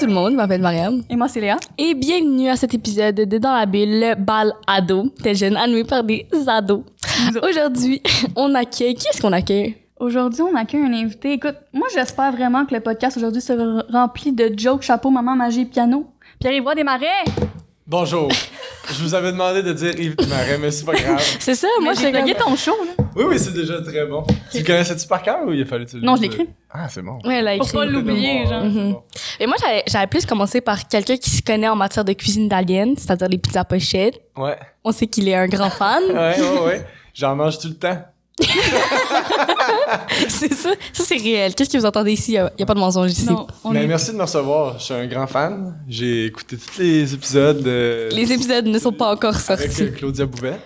tout le monde, je m'appelle Mariam. Et moi, c'est Léa. Et bienvenue à cet épisode de Dans la bulle, le bal ado, tel jeune animé par des ados. Aujourd'hui, on accueille... Qui est-ce qu'on accueille? Aujourd'hui, on accueille un invité. Écoute, moi, j'espère vraiment que le podcast aujourd'hui sera rempli de jokes, chapeau, maman, magie, piano. Pierre-Yves des Marais! Bonjour. je vous avais demandé de dire Yves Marais, mais c'est pas grave. C'est ça, moi, j'ai gagné ton show, là. Oui, oui, c'est déjà très bon. Tu le connaissais-tu par cœur ou il a fallu que tu le Non, je l'écris. Ah, c'est bon. Ouais, elle a Pour pas l'oublier, genre. Bon. Et moi, j'avais- j'avais plus commencé par quelqu'un qui se connaît en matière de cuisine italienne, c'est-à-dire les pizzas pochettes. Ouais, On sait qu'il est un grand fan. ouais, ouais, ouais. J'en mange tout le temps. c'est ça. Ça, c'est réel. Qu'est-ce que vous entendez ici? Il n'y a, pas de mensonge ici. Non, Mais est... merci de me recevoir. Je suis un grand fan. J'ai écouté tous les épisodes de... Les épisodes ne sont pas encore avec sortis. euh, Claudia Bouvette.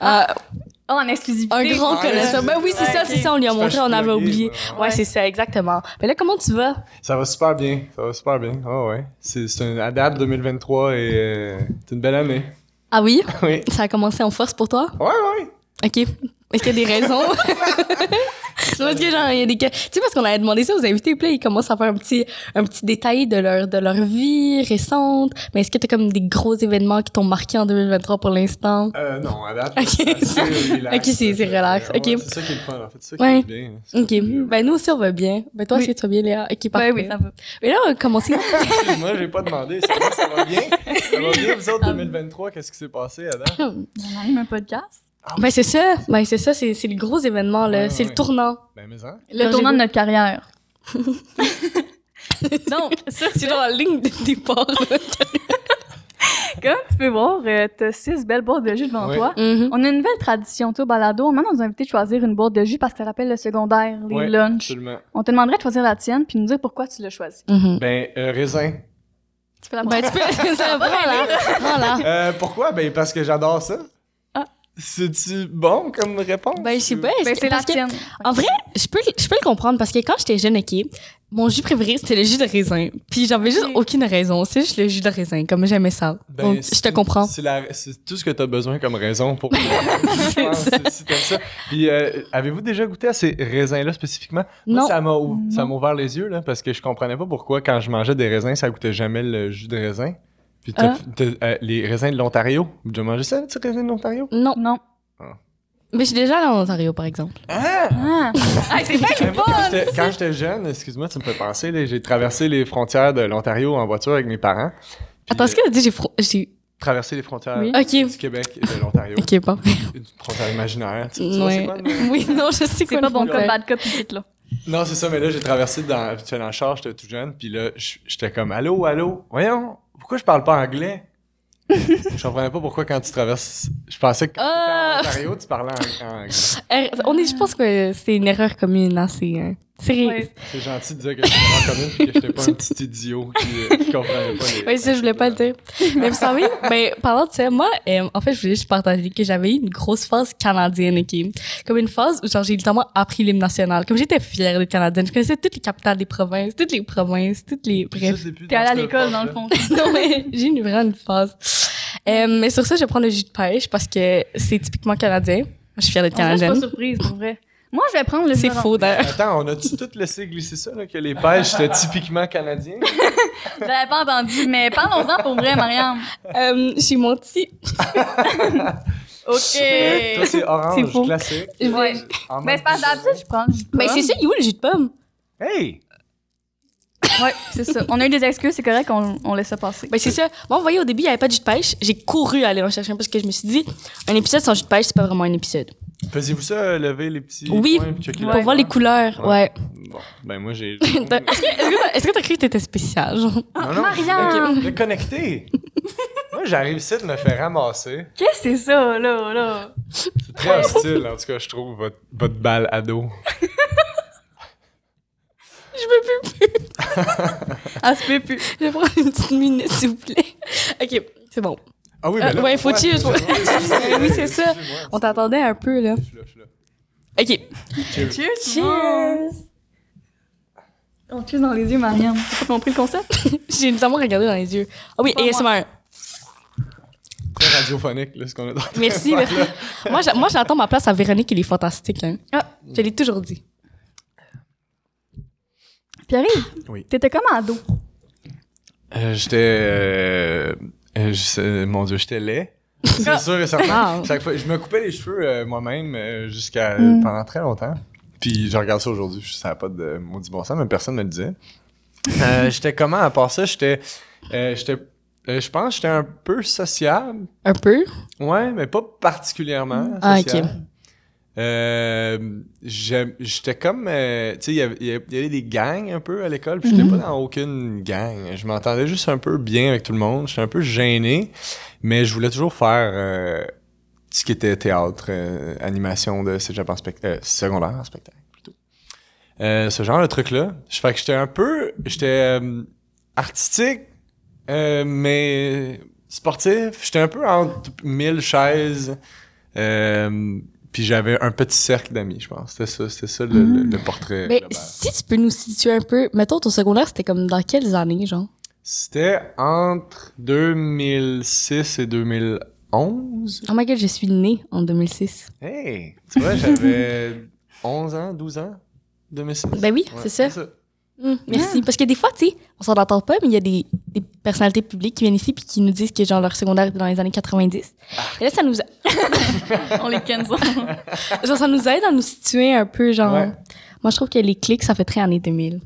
Ah, Oh, en exclusivité. un grand Ah, connaisseur. Ben oui, c'est ouais, ça, c'est ça. On lui a montré, on avait oublié. ouais. Ouais, c'est ça, exactement. Mais là, comment tu vas? Ça va super bien. Ça va super bien. Oh, ouais. C'est un ADAP 2023 et euh, c'est une belle année. Ah oui? Oui. Ça a commencé en force pour toi? Ouais, ouais. OK. Est-ce qu'il y a des raisons? Non, parce que genre, il y a des... Tu sais, parce qu'on avait demandé ça aux invités, puis là, ils commencent à faire un petit, un petit détail de leur, de leur vie récente. Mais est-ce que t'as comme des gros événements qui t'ont marqué en 2023 pour l'instant? Euh, non, ADAP, Ok. c'est relax. Ok, c'est- c'est relax. Ouais, Ok. C'est ça qui est le fun, en fait. C'est ça qui Ouais. est bien. OK. bien. Ben, nous aussi, on va bien. Ben, toi, Oui. est-ce que tu vas bien, Léa? OK, parfait. Ouais, oui, ça va. Mais là, on va commencer. Moi, j'ai pas demandé. Ça va, ça va bien? Ça va bien, vous autres, 2023? Qu'est-ce qui s'est passé, Adam? On anime un podcast. Ben, c'est ça. Ben, c'est ça. C'est, c'est le gros événement, là. Ouais, c'est ouais. le tournant. Ben, mais hein? Le Quand tournant de notre carrière. Donc, sur C'est dans la ligne de départ, là. Comme tu peux voir, euh, t'as six belles boîtes de jus devant Oui. toi. Mhm. On a une nouvelle tradition, toi, balado. On demande à nos invités de choisir une boîte de jus parce que ça rappelle le secondaire, les lunchs. Absolument. On te demanderait de choisir la tienne puis nous dire pourquoi tu l'as choisie. Mhm. Ben, euh, raisin. Tu fais la Ben, tu peux. ça va, voilà. Voilà. Euh, pourquoi? Ben, parce que j'adore ça. C'est-tu bon comme réponse? Ben, je sais pas. Ben, c'est la parce que- tienne. En vrai, je peux, je peux le comprendre parce que quand j'étais jeune, OK, mon jus préféré, c'était le jus de raisin. Puis j'avais juste aucune raison. C'est juste le jus de raisin, comme j'aimais ça. Ben, Donc, je c'est- te comprends. C'est la- c'est tout ce que tu as besoin comme raison pour. Je pense, ça. ça. Puis, euh, avez-vous déjà goûté à ces raisins-là spécifiquement? Moi, Non. ça m'a ou- ça m'a ouvert les yeux, là, parce que je comprenais pas pourquoi, quand je mangeais des raisins, ça goûtait jamais le jus de raisin. Puis, t'as- Ah. t'as, euh, les raisins de l'Ontario? Avez déjà mangé ça, ces raisins de l'Ontario? Non. Non. Mais je suis déjà allée en Ontario, par exemple. Ah! Ah, Ah, c'est moi, quand j'étais- quand j'étais jeune, excuse-moi, tu me fais penser, là, j'ai traversé les frontières de l'Ontario en voiture avec mes parents. Puis, Attends, est-ce que t'as dit j'ai fro- j'ai. traverser les frontières Oui. Ok. du Québec et de l'Ontario. Ok, pas. Une frontière imaginaire. Tu, tu vois, Ouais. c'est quoi, le- Oui, non, je sais C'est quoi pas le bon bad cop ici, là. Non, c'est ça, mais là, j'ai traversé dans, j'étais dans le char, j'étais tout jeune, puis là, j- j'étais comme, allô, allô, voyons, pourquoi je parle pas anglais? je comprenais pas pourquoi quand tu traverses, je pensais que quand Ah! t'étais en Ontario, tu parlais en, en anglais. Er- On est, je pense que c'est une erreur commune, hein, c'est. Euh, C'est ré- Ouais. C'est gentil de dire que j'étais en commune puis que j'étais pas un petit idiot qui, euh, qui comprenait pas les... Oui, ça, je voulais pas le dire. Mais vous savez, ben, parlant de ça, moi, euh, en fait, je voulais juste partager que j'avais eu une grosse phase canadienne, OK? Comme une phase où, genre, j'ai littéralement appris l'hymne national. Comme j'étais fière d'être canadienne. Je connaissais toutes les capitales des provinces, toutes les provinces, toutes les... Bref. T'es allé à l'école, dans le fond. non, mais j'ai une vraiment une phase. Euh, mais sur ça, je vais prendre le jus de pêche parce que c'est typiquement canadien. Je suis fière d'être En vrai, Je suis pas canadienne. surprise, pour vrai. Moi, je vais prendre le C'est jus faux, d'ailleurs. Attends, on a-tu tout laissé glisser ça, là, que les pêches, c'était typiquement canadien? Je l'avais pas entendu, mais parlons-en pour vrai, Mariam. Euh, j'ai mon petit... OK. Toi, c'est C'est orange, faux. classique. Ouais. En Ben, mode c'est pas d'habitude, je prends le jus de Ben, pomme. c'est ça, il est où le jus de pomme? Hey! Ouais, c'est ça. On a eu des excuses, c'est correct, on, on laisse ça passer. Ben, c'est ça. Moi, vous voyez, au début, il n'y avait pas de jus de pêche. J'ai couru aller en chercher un parce que je me suis dit, un épisode sans jus de pêche, c'est pas vraiment un épisode. Faisiez-vous ça, euh, lever les petits Oui. points puis checker Pour les voir les couleurs, ouais. Bon, ben moi, j'ai... Est-ce que t'as- cru que t'étais spécial, genre? Non, non, Marianne! je suis connecté. Moi, j'arrive ici de me faire ramasser. Qu'est-ce que c'est ça, là, là? C'est très hostile, en tout cas, je trouve, votre, votre balle ado. Je veux plus. Ah, se peut plus. Je vais prendre une petite minute, s'il vous plaît. OK, c'est bon. Ah oui, Euh, mais là... ouais, faut cheers, faut- Oui, c'est ça. On t'attendait un peu, là. Je suis là, je suis là. OK. Cheers. Cheers! Cheers! On cheers dans les yeux, Mariam. T'as pas compris le concept? J'ai notamment regardé dans les yeux. Ah oui, moi. ASMR. Très radiophonique, là, ce qu'on a dans Merci, merci. moi, j'a- moi, j'attends ma place à Véronique, elle est fantastique. Hein. Ah. Je l'ai toujours dit. Pierre-Yves, Oui. t'étais comme ado. Euh, j'étais. euh, euh, je mon Dieu, j'étais laid. C'est sûr et certain. Wow. Chaque fois, je me coupais les cheveux euh, moi-même euh, jusqu'à Mm. pendant très longtemps. Puis je regarde ça aujourd'hui, je savais pas de maudit bon sens, mais personne me le disait. Euh, j'étais comment à part ça? J'étais. j'étais. je pense que j'étais un peu sociable. Un peu? Ouais, mais pas particulièrement Ah, ok. Euh, j'étais comme, euh, tu sais, il y avait- des gangs un peu à l'école, puis j'étais Mhm. pas dans aucune gang. Je m'entendais juste un peu bien avec tout le monde. J'étais un peu gêné, mais je voulais toujours faire euh, ce qui était théâtre, animation de cégep en spect- secondaire en spectacle plutôt. Ce genre de truc-là. Je fais que j'étais un peu, j'étais artistique, mais sportif. J'étais un peu entre mille chaises. Euh, puis j'avais un petit cercle d'amis, je pense. C'était ça, c'était ça le, le- le portrait Mais global. si tu peux nous situer un peu, mettons ton secondaire, c'était comme dans quelles années, genre? C'était entre 2006 et 2011. Oh my god, je suis née en 2006. Hey! Tu vois, j'avais 11 ans, 12 ans, 2006. Ben oui, Ouais, c'est ça. Hum, merci. Parce que des fois, tu sais, on s'en entend pas, mais il y a des, des personnalités publiques qui viennent ici puis qui nous disent que genre leur secondaire était dans les années 90. Et là, ça nous, a- On les cancel. genre, ça nous aide à nous situer un peu, genre. Ouais. Moi, je trouve que les clics, ça fait très années 2000.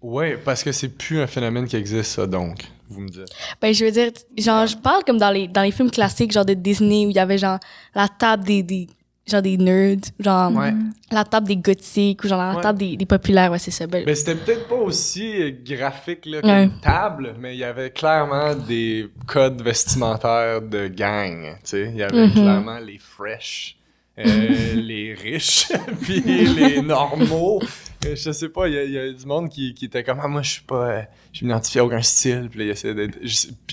Ouais, parce que c'est plus un phénomène qui existe, ça, donc, vous me dites. Ben, je veux dire, genre, je parle comme dans les, dans les films classiques, genre de Disney, où il y avait genre la table des, des, genre des nerds, genre Ouais. la table des gothiques, ou genre la Ouais. table des, des populaires, ouais, c'est ça. Ben, Mais c'était peut-être pas aussi graphique là, qu'une Ouais. table, mais il y avait clairement des codes vestimentaires de gang. Tu sais, il y avait Mhm. clairement les fresh, euh, les riches, puis les normaux. Euh, Je sais pas, il y, y a du monde qui, qui était comme ah, moi je suis pas, euh, je m'identifie à aucun style, puis là, il essayait d'être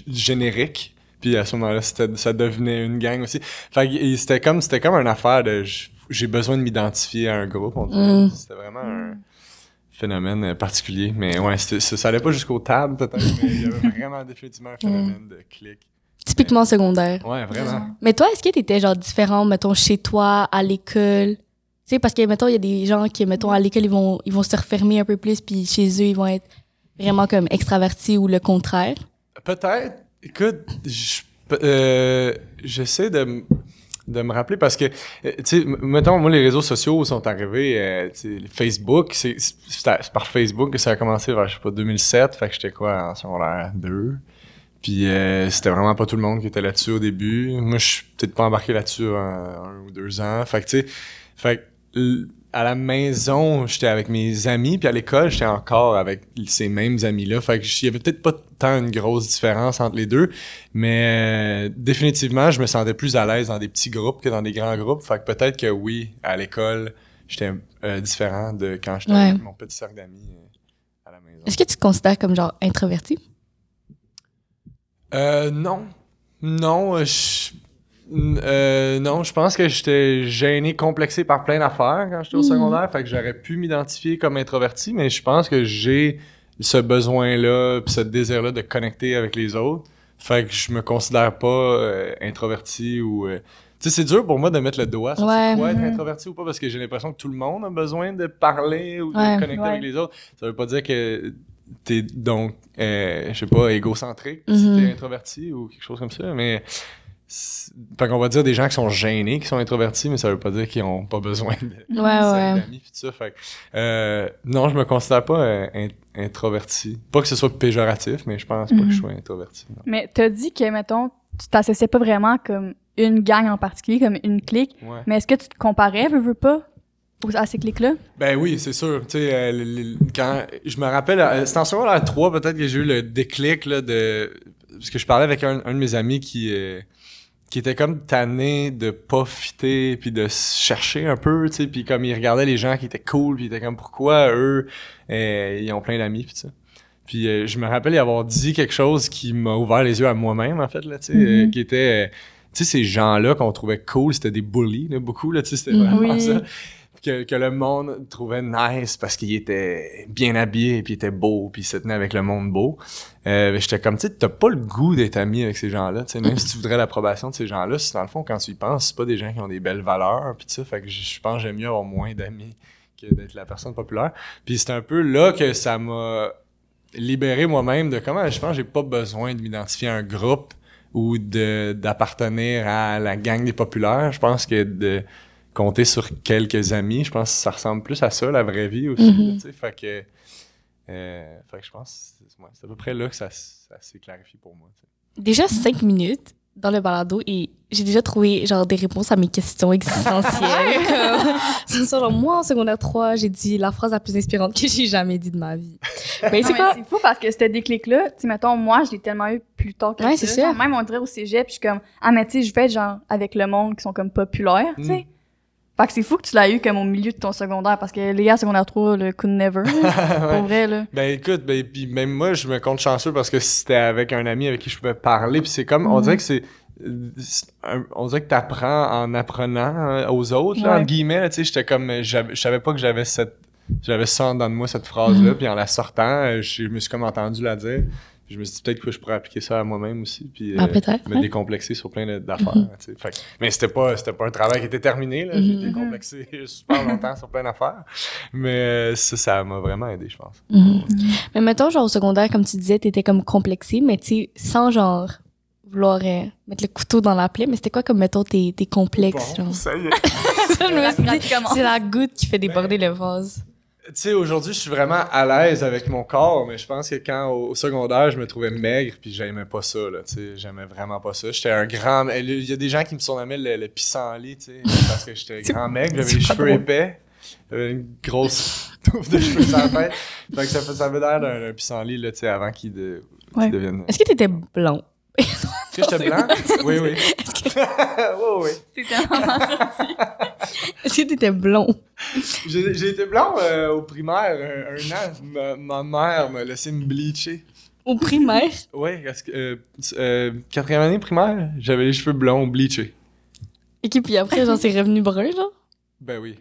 générique. Puis à ce moment-là, c'était- ça devenait une gang aussi. Fait que c'était comme c'était comme une affaire de j'ai besoin de m'identifier à un groupe. Mm. C'était vraiment un phénomène euh, particulier. Mais ouais, ça, ça allait pas jusqu'aux tables peut-être, mais il y avait vraiment définitivement un phénomène de clic. typiquement secondaire. Ouais, vraiment. Mais toi, est-ce que t'étais genre différent, mettons, chez toi, à l'école? Tu sais, parce que, mettons, il y a des gens qui, mettons, à l'école, ils vont, ils vont se refermer un peu plus, puis chez eux, ils vont être vraiment comme extravertis ou le contraire. Peut-être. Écoute, euh, j'essaie de, de me rappeler parce que, euh, tu sais, mettons, moi, les réseaux sociaux sont arrivés, euh, Facebook, c'est par Facebook que ça a commencé vers, je sais pas, 2007, fait que j'étais quoi, en secondaire 2. Puis euh, c'était vraiment pas tout le monde qui était là-dessus au début. Moi, je suis peut-être pas embarqué là-dessus un, un ou deux ans. Fait que, tu sais, fait que, à la maison, j'étais avec mes amis, puis à l'école, j'étais encore avec ces mêmes amis-là. Fait que il y avait peut-être pas tant une grosse différence entre les deux, mais euh, définitivement, je me sentais plus à l'aise dans des petits groupes que dans des grands groupes. Fait que peut-être que oui, à l'école, j'étais euh, différent de quand j'étais Ouais. avec mon petit cercle d'amis euh, à la maison. Est-ce que tu te considères comme genre introverti? Euh, non. Non, je... euh, non, je pense que j'étais gêné, complexé par plein d'affaires quand j'étais au Mhm. secondaire, fait que j'aurais pu m'identifier comme introverti, mais je pense que j'ai ce besoin-là, puis ce désir-là de connecter avec les autres, fait que je me considère pas euh, introverti ou... euh, Tu sais, c'est dur pour moi de mettre le doigt sur Ouais. quoi être Mhm. introverti ou pas, parce que j'ai l'impression que tout le monde a besoin de parler ou de connecter Ouais. avec les autres. Ça veut pas dire que t'es donc, je sais pas, égocentrique si Mhm. t'es introverti ou quelque chose comme ça, mais... c'est- Fait qu'on va dire des gens qui sont gênés, qui sont introvertis, mais ça veut pas dire qu'ils ont pas besoin de Ouais, ouais. d'amis. Fait euh, non, je me considère pas euh, in- introverti. Pas que ce soit péjoratif, mais je pense pas que je sois introverti. non. Mais t'as dit que, mettons, tu t'associais pas vraiment comme une gang en particulier, comme une clique. Ouais. Mais est-ce que tu te comparais, veux, veux pas, à ces cliques-là? Ben oui, c'est sûr. Tu sais, euh, quand je me rappelle, c'était en secondaire 3 peut-être que j'ai eu le déclic là, de parce que je parlais avec un, un de mes amis qui qui était comme tanné de pas fitter puis de se chercher un peu, tu sais, puis comme il regardait les gens qui étaient cool, puis il était comme pourquoi eux euh, ils ont plein d'amis puis ça. Puis euh, je me rappelle y avoir dit quelque chose qui m'a ouvert les yeux à moi-même en fait là, tu sais, euh, Mhm. qui était euh, tu sais ces gens-là qu'on trouvait cool, c'était des bullies là, beaucoup là, tu sais, c'était Mhm. vraiment Oui. ça que, le monde trouvait nice parce qu'il était bien habillé, puis il était beau, puis il se tenait avec le monde beau. Euh, J'étais comme, tu t'as pas le goût d'être ami avec ces gens-là, même si tu voudrais l'approbation de ces gens-là, dans le fond, quand tu y penses, c'est pas des gens qui ont des belles valeurs, puis fait que je pense que j'aime mieux avoir moins d'amis que d'être la personne populaire. Puis c'est un peu là que ça m'a libéré moi-même de comment je pense j'ai pas besoin de m'identifier à un groupe ou d'appartenir à la gang des populaires. Je pense que de compter sur quelques amis, je pense que ça ressemble plus à ça, la vraie vie aussi. Mhm. Fait que, euh, fait que je pense que c'est à peu près là que ça, ça s'est clarifié pour moi. Déjà cinq minutes dans le balado et j'ai déjà trouvé genre des réponses à mes questions existentielles. Comme, genre, moi, en secondaire 3, j'ai dit la phrase la plus inspirante que j'ai jamais dit de ma vie. Mais c'est quoi? C'est fou parce que ce déclic-là, tu sais, mettons, moi, je l'ai tellement eu plus tard que Ouais, ça. Même, on dirait au cégep, puis je suis comme, ah, mais tu sais, je vais être genre avec le monde qui sont comme populaires, tu sais. Mm. Fait que c'est fou que tu l'as eu comme au milieu de ton secondaire parce que les gars, secondaire 3, le could never. Pour vrai, là. Ben écoute, ben puis même moi je me compte chanceux parce que c'était avec un ami avec qui je pouvais parler puis c'est comme on dirait que c'est on dirait que t'apprends en apprenant euh, aux autres là, Ouais. entre guillemets là, tu sais j'étais comme j'avais- je savais pas que j'avais cette j'avais ça en dedans de moi cette phrase là puis en la sortant euh, je me suis comme entendu la dire je me suis dit peut-être que je pourrais appliquer ça à moi-même aussi puis euh, Ah, peut-être. me ouais. décomplexer sur plein de- d'affaires Mhm. Fait mais c'était pas c'était pas un travail qui était terminé là j'ai Mhm. décomplexé super longtemps sur plein d'affaires mais euh, ça ça m'a vraiment aidé je pense Mhm. Mais mettons, genre, au secondaire, comme tu disais, t'étais comme complexé, mais tu sais, sans genre vouloir euh, mettre le couteau dans la plaie, mais c'était quoi comme, mettons, tes, tes complexes, Bon, genre? ça y est Ça, je me suis dit, Pratiquement. c'est la goutte qui fait déborder le vase. Tu sais, aujourd'hui, je suis vraiment à l'aise avec mon corps, mais je pense que quand au, au secondaire, je me trouvais maigre, puis j'aimais pas ça, là, tu sais, j'aimais vraiment pas ça. J'étais un grand... Il y a des gens qui me surnommaient le, le pissenlit, tu sais, parce que j'étais grand maigre, j'avais les cheveux épais, j'avais une grosse touffe de cheveux sur la tête. Fait que ça, fait- ça avait l'air d'un pissenlit, là, tu sais, avant qu'il de, devienne... Est-ce que t'étais blond? Est-ce que j'étais blanc? Oui, oui. oui, oui. Est-ce que t'étais blond? J'ai été blond euh, au primaire un, un an. Ma, ma mère m'a laissé me bleacher. Au primaire? Ouais, parce que euh, euh, quatrième année primaire, j'avais les cheveux blonds bleachés. Ok, puis après, genre, c'est revenu brun, genre? Ben oui.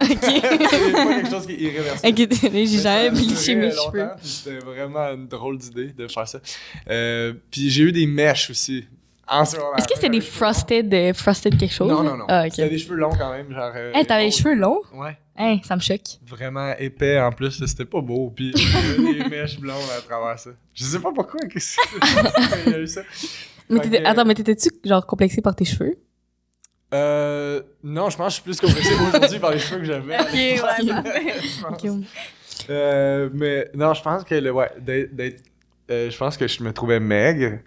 Ok. C'est pas quelque chose qui est irréversible. Ok, j'ai jamais bleaché mes cheveux. C'était vraiment une drôle d'idée de faire ça. Euh, puis j'ai eu des mèches aussi. Est-ce que c'était des frosted, euh, frosted quelque chose? Non, non, non. Ah, ok. C'était des cheveux longs quand même. Genre, euh, Hey, t'avais les cheveux longs? Ouais. Hein, ça me choque. Vraiment épais en plus. C'était pas beau. Puis j'avais des mèches blondes à travers ça. Je sais pas pourquoi. Qu'est-ce que Il y a eu ça. Mais Attends, mais t'étais-tu, genre, complexé par tes cheveux? Euh, non, je pense que je suis plus complexé aujourd'hui par les cheveux que j'avais. Ok, ouais, parfait. Je pense. Ok. Euh, mais non, je pense que le ouais, d'être, euh, je pense que je me trouvais maigre.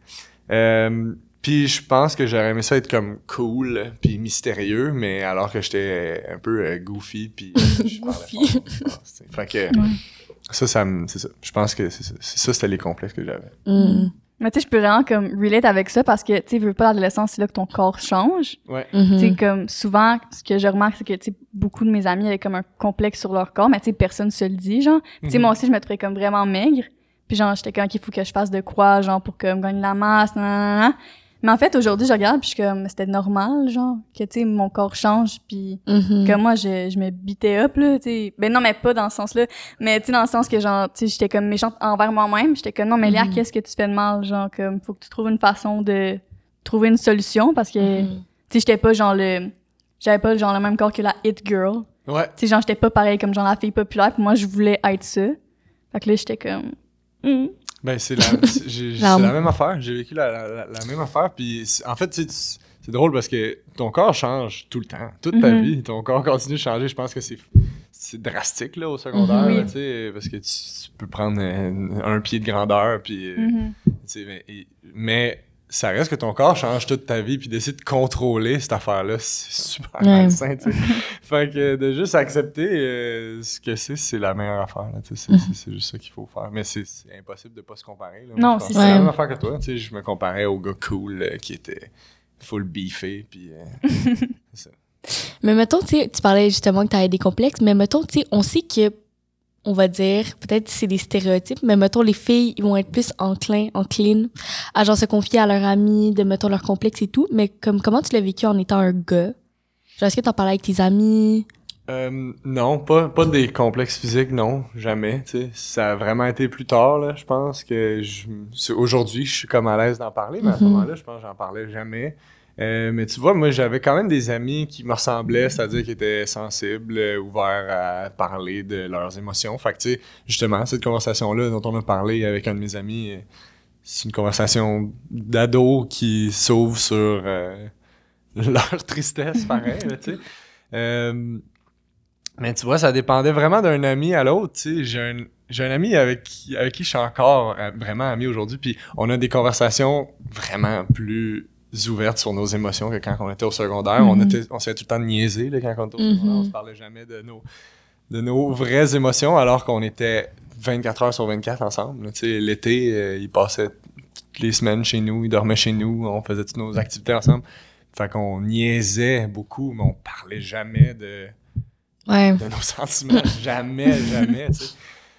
Euh, puis je pense que j'aurais aimé ça être comme cool puis mystérieux, mais alors que j'étais un peu euh, goofy puis je Goofy. Fait que ça, ça me, c'est ça. Je pense que c'est ça. C'est ça, c'était les complexes que j'avais. Mm. Mais tu sais, je peux vraiment comme relate avec ça parce que, tu sais, veux pas l'adolescence, c'est là que ton corps change. Ouais. Mhm. Tu sais, comme souvent, ce que je remarque, c'est que, tu sais, beaucoup de mes amis avaient comme un complexe sur leur corps, mais tu sais, personne se le dit, genre. Tu sais, Mhm. moi aussi, je me trouvais comme vraiment maigre. Puis genre, j'étais comme, qu'il faut que je fasse de quoi, genre, pour que me gagne la masse, nanana. Mais en fait, aujourd'hui, je regarde, puis je suis comme, c'était normal, genre, que, tu sais, mon corps change, puis Mhm. que moi, je, je me bitais up, là, tu sais. Ben non, mais pas dans ce sens-là. Mais, tu sais, dans le sens que, genre, tu sais, j'étais comme méchante envers moi-même. J'étais comme, non, mais Léa, Mhm. qu'est-ce que tu fais de mal? Genre, comme, faut que tu trouves une façon de trouver une solution parce que, Mhm. tu sais, j'étais pas genre le... J'avais pas genre le même corps que la hit girl. Ouais. Tu sais, genre, j'étais pas pareil comme genre la fille populaire, puis moi, je voulais être ça. Fait que là, j'étais comme... Ben, c'est la, la même affaire. J'ai vécu la, la, même affaire. Puis, en fait, c'est drôle parce que ton corps change tout le temps. Toute ta Mhm. vie, ton corps continue de changer. Je pense que c'est, c'est drastique là, au secondaire. Là, sais, parce que tu, tu peux prendre un pied de grandeur. Puis, euh, Mhm. mais ça reste que ton corps change toute ta vie. Puis, d'essayer de contrôler cette affaire-là, c'est super malsain. tu sais. fait que de juste accepter euh, ce que c'est, c'est la meilleure affaire. Là, tu sais, c'est, juste ça qu'il faut faire. Mais c'est, impossible de pas se comparer. Là. Non, c'est la même affaire que toi. Tu sais, je me comparais au gars cool euh, qui était full beefé. Puis, euh, ça. Mais mettons, tu tu parlais justement que t'avais des complexes, mais mettons, tu sais, on sait que, on va dire, peut-être c'est des stéréotypes, mais mettons, les filles, ils vont être plus enclins, enclines à genre se confier à leurs amis, de mettons leurs complexes et tout. Mais comme, comment tu l'as vécu en étant un gars? Genre, est-ce que t'en parlais avec tes amis? Euh, non, pas, pas des complexes physiques, non, jamais. Ça a vraiment été plus tard, là, je pense que aujourd'hui, je suis comme à l'aise d'en parler, mais à ce Mhm. moment-là, je pense que j'en parlais jamais. Euh, mais tu vois, moi, j'avais quand même des amis qui me ressemblaient, c'est-à-dire qui étaient sensibles, euh, ouverts à parler de leurs émotions. Fait que, tu sais, justement, cette conversation-là dont on a parlé avec un de mes amis, euh, c'est une conversation d'ados qui s'ouvre sur leur tristesse, pareil, tu sais. Mais tu vois, ça dépendait vraiment d'un ami à l'autre, tu sais. J'ai un, j'ai un ami avec qui, avec qui je suis encore vraiment ami aujourd'hui, puis on a des conversations vraiment plus ouvertes sur nos émotions que quand on était au secondaire. On Mhm. était, on s'était tout le temps de niaiser là, quand on était au secondaire. Mhm. On se parlait jamais de nos, de nos vraies émotions, alors qu'on était 24 heures sur 24 ensemble. là. Tu sais, l'été, euh, il passait toutes les semaines chez nous, il dormait chez nous, on faisait toutes nos activités ensemble. Fait qu'on niaisait beaucoup, mais on parlait jamais de, Ouais. de nos sentiments. jamais, jamais, tu sais.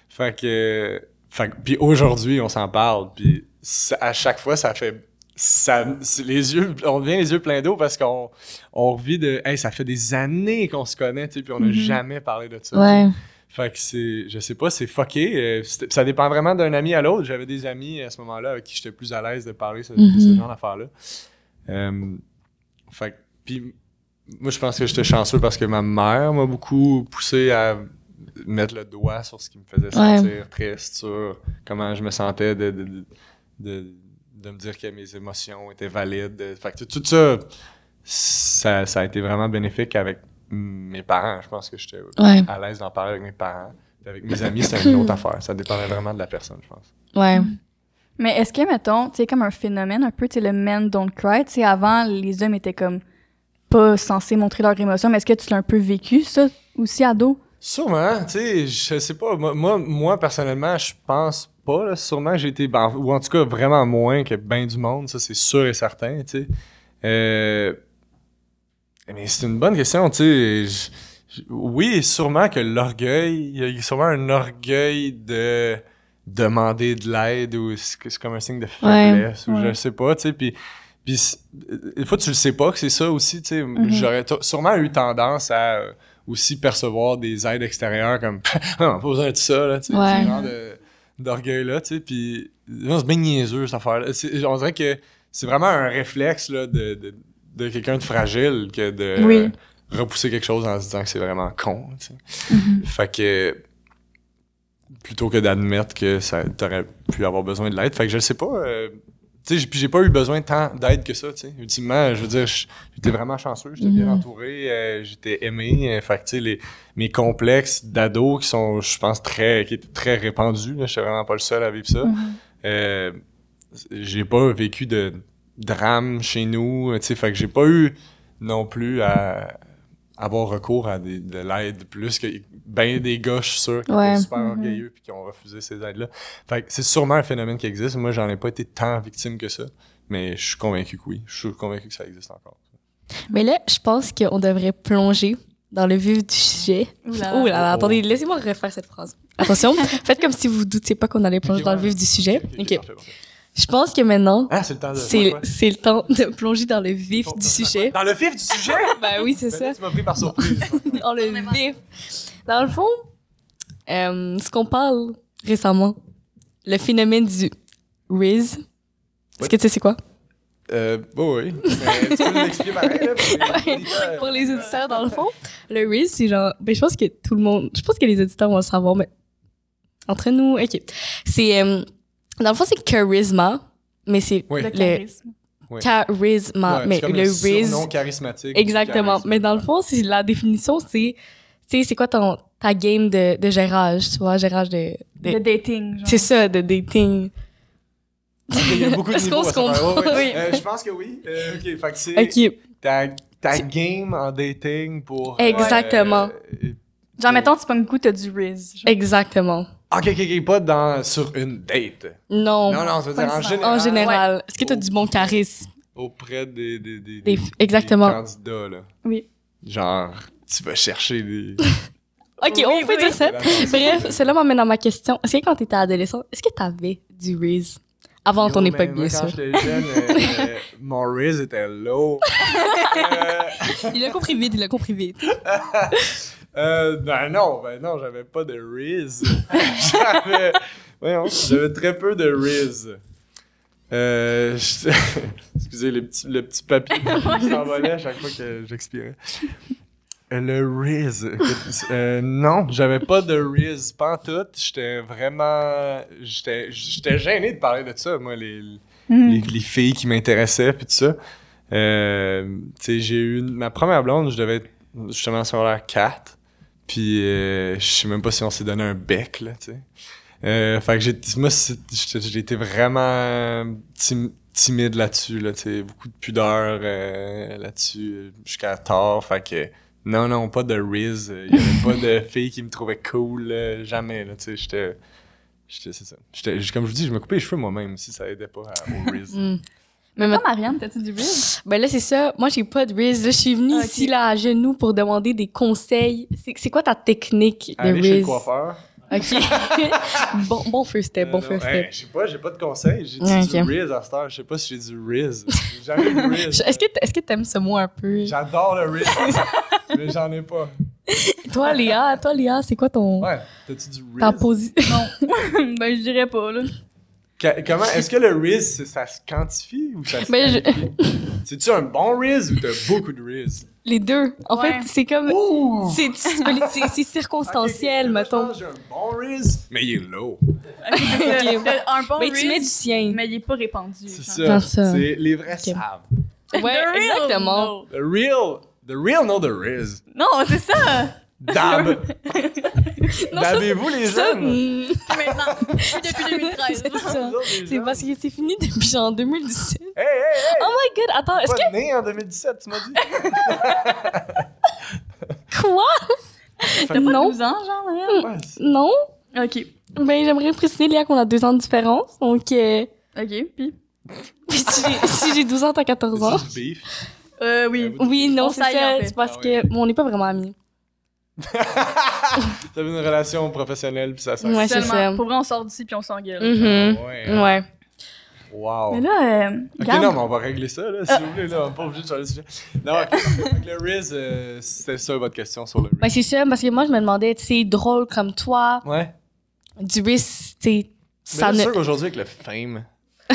Fait que... Fait puis aujourd'hui, on s'en parle, puis ça- à chaque fois, ça fait... Ça, les yeux, on devient les yeux pleins d'eau parce qu'on on revit de... Hey, ça fait des années qu'on se connaît, tu sais, puis on n'a Mhm. jamais parlé de ça. Ouais. Fait que c'est... Je sais pas, c'est fucké. euh, ça dépend vraiment d'un ami à l'autre. J'avais des amis à ce moment-là avec qui j'étais plus à l'aise de parler ce, de ce Mhm. genre d'affaires-là. Euh, fait que... Puis moi, je pense que j'étais chanceux parce que ma mère m'a beaucoup poussé à mettre le doigt sur ce qui me faisait sentir triste, sur comment je me sentais de, de, de, de, me dire que mes émotions étaient valides. Fait que tout ça, ça, ça a été vraiment bénéfique avec mes parents. Je pense que j'étais Ouais. à l'aise d'en parler avec mes parents. Puis avec mes amis, c'était une autre affaire. Ça dépendait vraiment de la personne, je pense. Ouais. Mais est-ce que, mettons, tu sais, comme un phénomène un peu, tu sais, le men don't cry, tu sais, avant, les hommes étaient comme pas censés montrer leurs émotions, mais est-ce que tu l'as un peu vécu, ça, aussi, ado? Sûrement, tu sais, je sais pas. Moi, moi, moi, personnellement, je pense pas. là. Sûrement, j'ai été, ben, ou en tout cas, vraiment moins que bien du monde. Ça, c'est sûr et certain, tu sais. Euh, mais c'est une bonne question, tu sais. Oui, sûrement que l'orgueil, il y a sûrement un orgueil de demander de l'aide ou c'est comme un signe de faiblesse ou je sais pas, tu sais. Puis, puis des fois, tu le sais pas que c'est ça aussi, tu sais. Mhm. J'aurais sûrement eu tendance à euh, aussi percevoir des aides extérieures comme Ah, pas besoin de ça là tu sais Ouais. ce genre de- d'orgueil là tu sais puis c'est bien niaiseux cette affaire là on dirait que c'est vraiment un réflexe là de, de, de quelqu'un de fragile que de Oui. repousser quelque chose en se disant que c'est vraiment con tu sais Mhm. fait que plutôt que d'admettre que ça t'aurais pu avoir besoin de l'aide fait que je sais pas euh, tu sais puis j'ai pas eu besoin tant d'aide que ça tu sais ultimement je veux dire j'étais vraiment chanceux j'étais bien Mhm. entouré euh, j'étais aimé euh, fait que tu sais les mes complexes d'ado qui sont je pense très qui étaient très répandus là j'étais vraiment pas le seul à vivre ça Mhm. euh, j'ai pas vécu de drame chez nous, tu sais, fait que j'ai pas eu non plus à avoir recours à des, de l'aide plus que ben des gars, je suis sûr, qui Ouais. étaient super Mhm. orgueilleux puis qui ont refusé ces aides-là. Fait que c'est sûrement un phénomène qui existe. Moi, j'en ai pas été tant victime que ça, mais je suis convaincu que oui. Je suis convaincu que ça existe encore. Mais là, je pense qu'on devrait plonger dans le vif du sujet. Ouh là là. Oh là là, Oh. attendez, laissez-moi refaire cette phrase. Attention, faites comme si vous doutiez pas qu'on allait plonger dans le vif du sujet. Ok. Je pense que maintenant, Ah, c'est le temps de. c'est quoi, quoi? c'est le temps de plonger dans le vif du sujet. Dans le vif du sujet? Ben oui, c'est Ben ça. là, Tu m'as pris par surprise. Dans le vif. Dans le fond, euh, ce qu'on parle récemment, le phénomène du Riz. Est-ce que tu sais c'est quoi? euh, bon, oui. Mais tu peux nous l'expliquer pareil, là? parce que- Ouais, pour les auditeurs, dans le fond, le Riz, c'est genre. Ben, je pense que tout le monde. Je pense que les auditeurs vont le savoir, mais. Entre nous, ok. C'est. euh, dans le fond, c'est charisma, mais c'est Oui. Le le charisme. Ouais. charisma. Ouais, mais c'est comme le Riz. surnom charismatique. Exactement. Charisme. Mais dans le fond, c'est la définition, c'est. Tu sais, c'est quoi ton, ta game de, de gérage, tu vois, gérage de. de- Le dating, c'est ça, de dating. Il y a beaucoup de Est-ce niveaux qu'on se. Ouais, comprend? ouais. Oui. Euh, je pense que oui. Euh, ok, fait que c'est Ok. ta, ta game en dating pour. euh, Exactement. euh, Genre, mettons, tu pognes le coup, t'as du Riz. genre. Exactement. Ok, ok, ok, pas dans, sur une date. Non. Non, non, ça veut dire en général. En général. Est-ce que t'as du bon charisme? Auprès des, des, des, Des- exactement. des candidats, là. Oui. Genre, tu vas chercher des. Ok, Oui, on peut oui. dire ça. Bref, cela m'amène à ma question. Est-ce que quand t'étais adolescent, est-ce que t'avais du Riz? Avant ton époque, bien quand sûr? j'étais jeune, euh, euh, mon Riz était low. Euh, Il a compris vite, il a compris vite. Euh, ben non, ben non, j'avais pas de Riz. j'avais, voyons, j'avais très peu de Riz. Euh, je- Excusez le petit, le petit papier qui s'envolait à chaque fois que j'expirais. Euh, Le Riz. euh, non, j'avais pas de Riz. Pas en tout. J'étais vraiment. J'étais j'étais gêné de parler de ça, moi, les, Hmm. les, les filles qui m'intéressaient, puis tout ça. Euh, tu sais, j'ai eu. Ma première blonde, je devais être justement en secondaire 4. Puis euh, je sais même pas si on s'est donné un bec, là, tu sais. Euh, fait que j'ai, moi, j'ai été vraiment tim- timide là-dessus, là, tu sais. Beaucoup de pudeur euh, là-dessus jusqu'à tard. Fait que non, non, pas de Riz. Il y avait pas de filles qui me trouvaient cool, jamais, là, tu sais. J'étais. J'étais, c'est ça. J'étais, comme je vous dis, je me coupais les cheveux moi-même si ça aidait pas à- au Riz. Mais Toi, ma- Marianne, t'as-tu du Riz? ben là, c'est ça. Moi, j'ai pas de Riz. Là, je suis venue ici, là, à genoux pour demander des conseils. C'est c'est quoi ta technique de Aller chez le Riz? coiffeur. OK. bon, bon first step, bon Euh, first non, step. je sais pas, j'ai pas de conseils. J'ai dit Ok. du Riz à cette heure. Je sais pas si j'ai du Riz. J'ai jamais eu de Riz. Est-ce que est-ce que t'aimes ce mot un peu? J'adore le Riz. mais j'en ai pas. Toi, Léa, toi, Léa, c'est quoi ton... Ouais. T'as-tu du Riz? Ta position? ben, je dirais pas, là. Comment, est-ce que le Riz, ça se quantifie ou ça se Ben, je-? C'est-tu un bon Riz ou t'as beaucoup de Riz? Les deux. En Ouais. fait, c'est comme... Ouh! C'est c'est- c'est circonstanciel, Ok, ok, moi, mettons. J'ai un bon Riz, mais il est low. Un bon Mais tu mets du sien. mais il est pas répandu. C'est ça. Ah, ça. C'est les vrais savent. Ouais, The real, exactement. no. The real, the real know the Riz. Non, c'est ça! Dab. Dabez-vous les Ça, jeunes? mm, Maintenant, depuis 2013. c'est parce que c'est fini depuis genre 2017. Hey, hey, hey! Oh my god, attends, est-ce pas né en 2017, tu m'as dit? que... Quoi? T'as pas Non. 12 ans, genre, Marianne? Ouais, c'est- Non? Ok. Ben, j'aimerais préciser, Léa, qu'on a deux ans de différence. Donc, euh, Ok, puis? puis si j'ai- si j'ai 12 ans, t'as 14 ans. Euh, oui. Oui, non, On c'est ça. C'est parce Ah ouais. que bon, on n'est pas vraiment amis. T'avais une relation professionnelle, puis ça s'arrête. Ouais, c'est Seulement, ça. Pour vrai, on sort d'ici puis on s'engueule. Mhm. Ouais. hein. Ouais. Wow. Mais là, euh, Ok, non, mais on va régler ça, là, si vous voulez, là. On n'est pas obligé de changer le sujet. Non, ok. Fait que le Riz, euh, c'était ça votre question sur le Riz. Ben, c'est ça, parce que moi, je me demandais, tu sais, drôle comme toi, Ouais. du risque, tu sais, Mais ça ne. c'est sûr qu'aujourd'hui, avec le fame,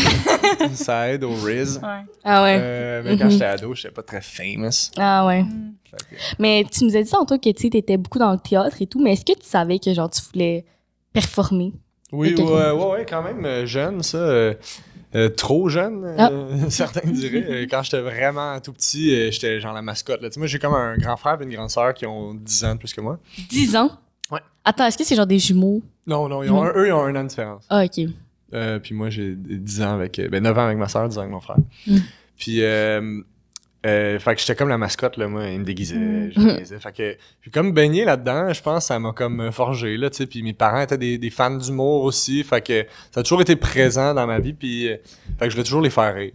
ça aide au Riz. Ouais. Ah ouais. Euh, mais quand Mhm. j'étais ado, j'étais pas très famous. Ah ouais. Mm. Que- Mais tu nous as dit tantôt que tu sais, t'étais beaucoup dans le théâtre et tout, mais est-ce que tu savais que genre tu voulais performer? Oui, ouais, ouais, ouais, quand même euh, jeune, ça. euh, euh, trop jeune, euh, certains diraient. Quand j'étais vraiment tout petit, j'étais genre la mascotte. Là. Tu sais, moi, j'ai comme un grand frère et une grande sœur qui ont 10 ans de plus que moi. 10 ans? Ouais. Attends, est-ce que c'est genre des jumeaux? Non, non, ils ont un- eux, ils ont un an de différence. Ah, ok. Euh, puis moi, j'ai 10 ans avec. euh, Ben, 9 ans avec ma soeur, 10 ans avec mon frère. Mm. Puis, euh, euh, fait que j'étais comme la mascotte, là, moi. Il me déguisait, Mm. je me déguisais. Fait que j'ai comme baigné là-dedans, je pense, ça m'a comme forgé, là, tu sais. Puis mes parents étaient des, des fans d'humour aussi. Fait que ça a toujours été présent dans ma vie. Puis, fait que je voulais toujours les faire rire.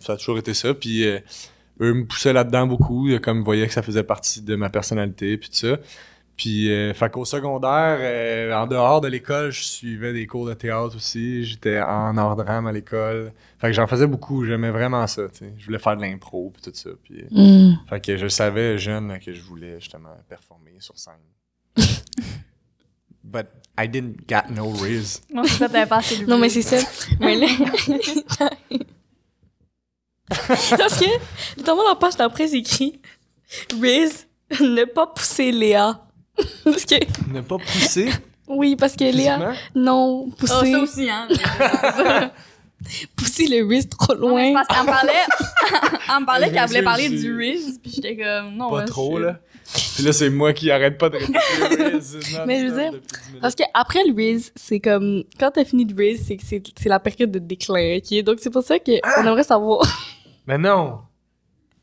Ça a toujours été ça. Puis, eux me poussaient là-dedans beaucoup, comme ils voyaient que ça faisait partie de ma personnalité, puis tout ça. Puis, euh, fait qu'au secondaire, euh, en dehors de l'école, je suivais des cours de théâtre aussi. J'étais en art drame à l'école. Fait que j'en faisais beaucoup. J'aimais vraiment ça, tu sais. Je voulais faire de l'impro, puis tout ça. Puis, euh, Hmm. fait que je savais jeune que je voulais justement performer sur scène. But I didn't get no riz. Non, c'est ça, t'avais pas assez de Non, mais c'est ça. mais là. Parce que, notamment dans la page d'après, c'est écrit Riz, ne pas pousser Léa. parce que, Ne pas pousser oui, parce que Léa, non, Oh, pousser, ça aussi, hein. pousser le Riz trop Non, loin. parce qu'elle me parlait, elle me parlait qu'elle voulait parler du Riz, puis j'étais comme, non, Pas moi, trop, je- là. Puis là, c'est moi qui arrête pas de répéter le riz. Mais je veux dire, depuis 10 minutes. Parce que après le Riz, c'est comme, quand t'as fini de Riz, c'est que c'est c'est la période de déclin, ok? Donc c'est pour ça qu'on Ah! aimerait savoir. Mais non!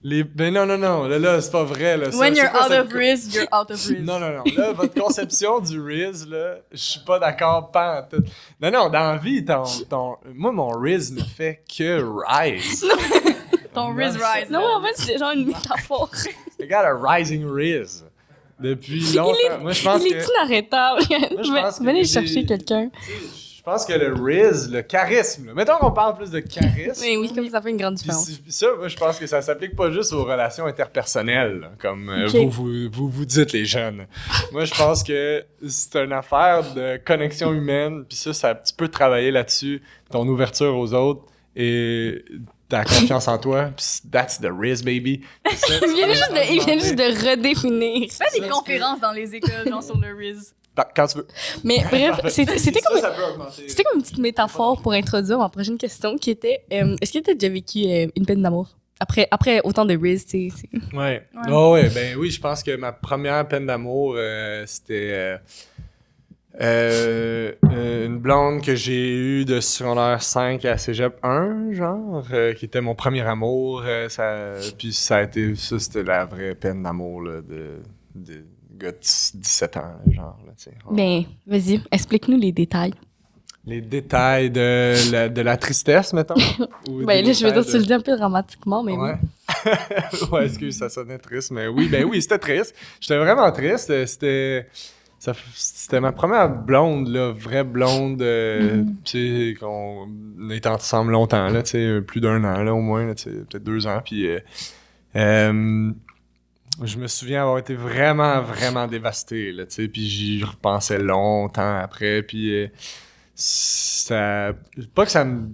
Les... Mais non, non, non. Là, là, c'est pas vrai, là. Ça, When you're quoi out cette of Riz, you're out of Riz. Non, non, non. Là, votre conception du Riz, là, je suis pas d'accord pas en tout. Non, non, dans la vie, ton, ton... moi, mon Riz ne fait que rise. Ton Non, Riz Rise. Non, là. en fait, c'est genre une métaphore. I got a rising Riz. Depuis longtemps. Moi, je pense Il que... est inarrêtable. je pense que Venez chercher quelqu'un. Je pense que le Riz, le charisme, là, mettons qu'on parle plus de charisme. Oui, oui, comme ça fait une grande Puis différence. ça, moi, je pense que ça s'applique pas juste aux relations interpersonnelles, là, comme euh, vous, vous, vous vous dites, les jeunes. moi, je pense que c'est une affaire de connexion humaine, puis ça, ça, tu peux travailler là-dessus, ton ouverture aux autres et ta confiance en toi. Pis that's the Riz, baby. Il vient juste de, il vient juste de redéfinir. Fais des conférences dans les écoles, genre sur le Riz. Quand tu veux. Mais bref, c'était comme, Ça, ça comme une petite métaphore pour introduire ma prochaine question qui était euh, est-ce que tu as déjà vécu euh, une peine d'amour? Après, après autant de Riz, tu sais. c'est- Ouais. Ouais. Oh, ouais, ben oui, je pense que ma première peine d'amour, euh, c'était euh, euh, euh, une blonde que j'ai eue de secondaire 5 à cégep 1, genre, euh, qui était mon premier amour. euh, ça, puis ça a été, ça, c'était la vraie peine d'amour, là, de, de gars de 17 ans, genre, là, sais. Ben, vas-y, explique-nous les détails. Les détails de la, de la tristesse, mettons? ou Ben là, je veux dire, détails tu de- le dis un peu dramatiquement, mais Ouais. ouais, excuse, ça sonnait triste, mais oui, ben oui, c'était triste. J'étais vraiment triste. euh, C'était. C'était ma première blonde, là, vraie blonde, euh, Mhm. tu sais, qu'on été ensemble longtemps, là, tu sais, plus d'un an, là, au moins, là, tu sais, peut-être deux ans, puis euh, euh, je me souviens avoir été vraiment, vraiment dévasté, là, tu sais, puis j'y repensais longtemps après, puis euh, ça... Pas que ça me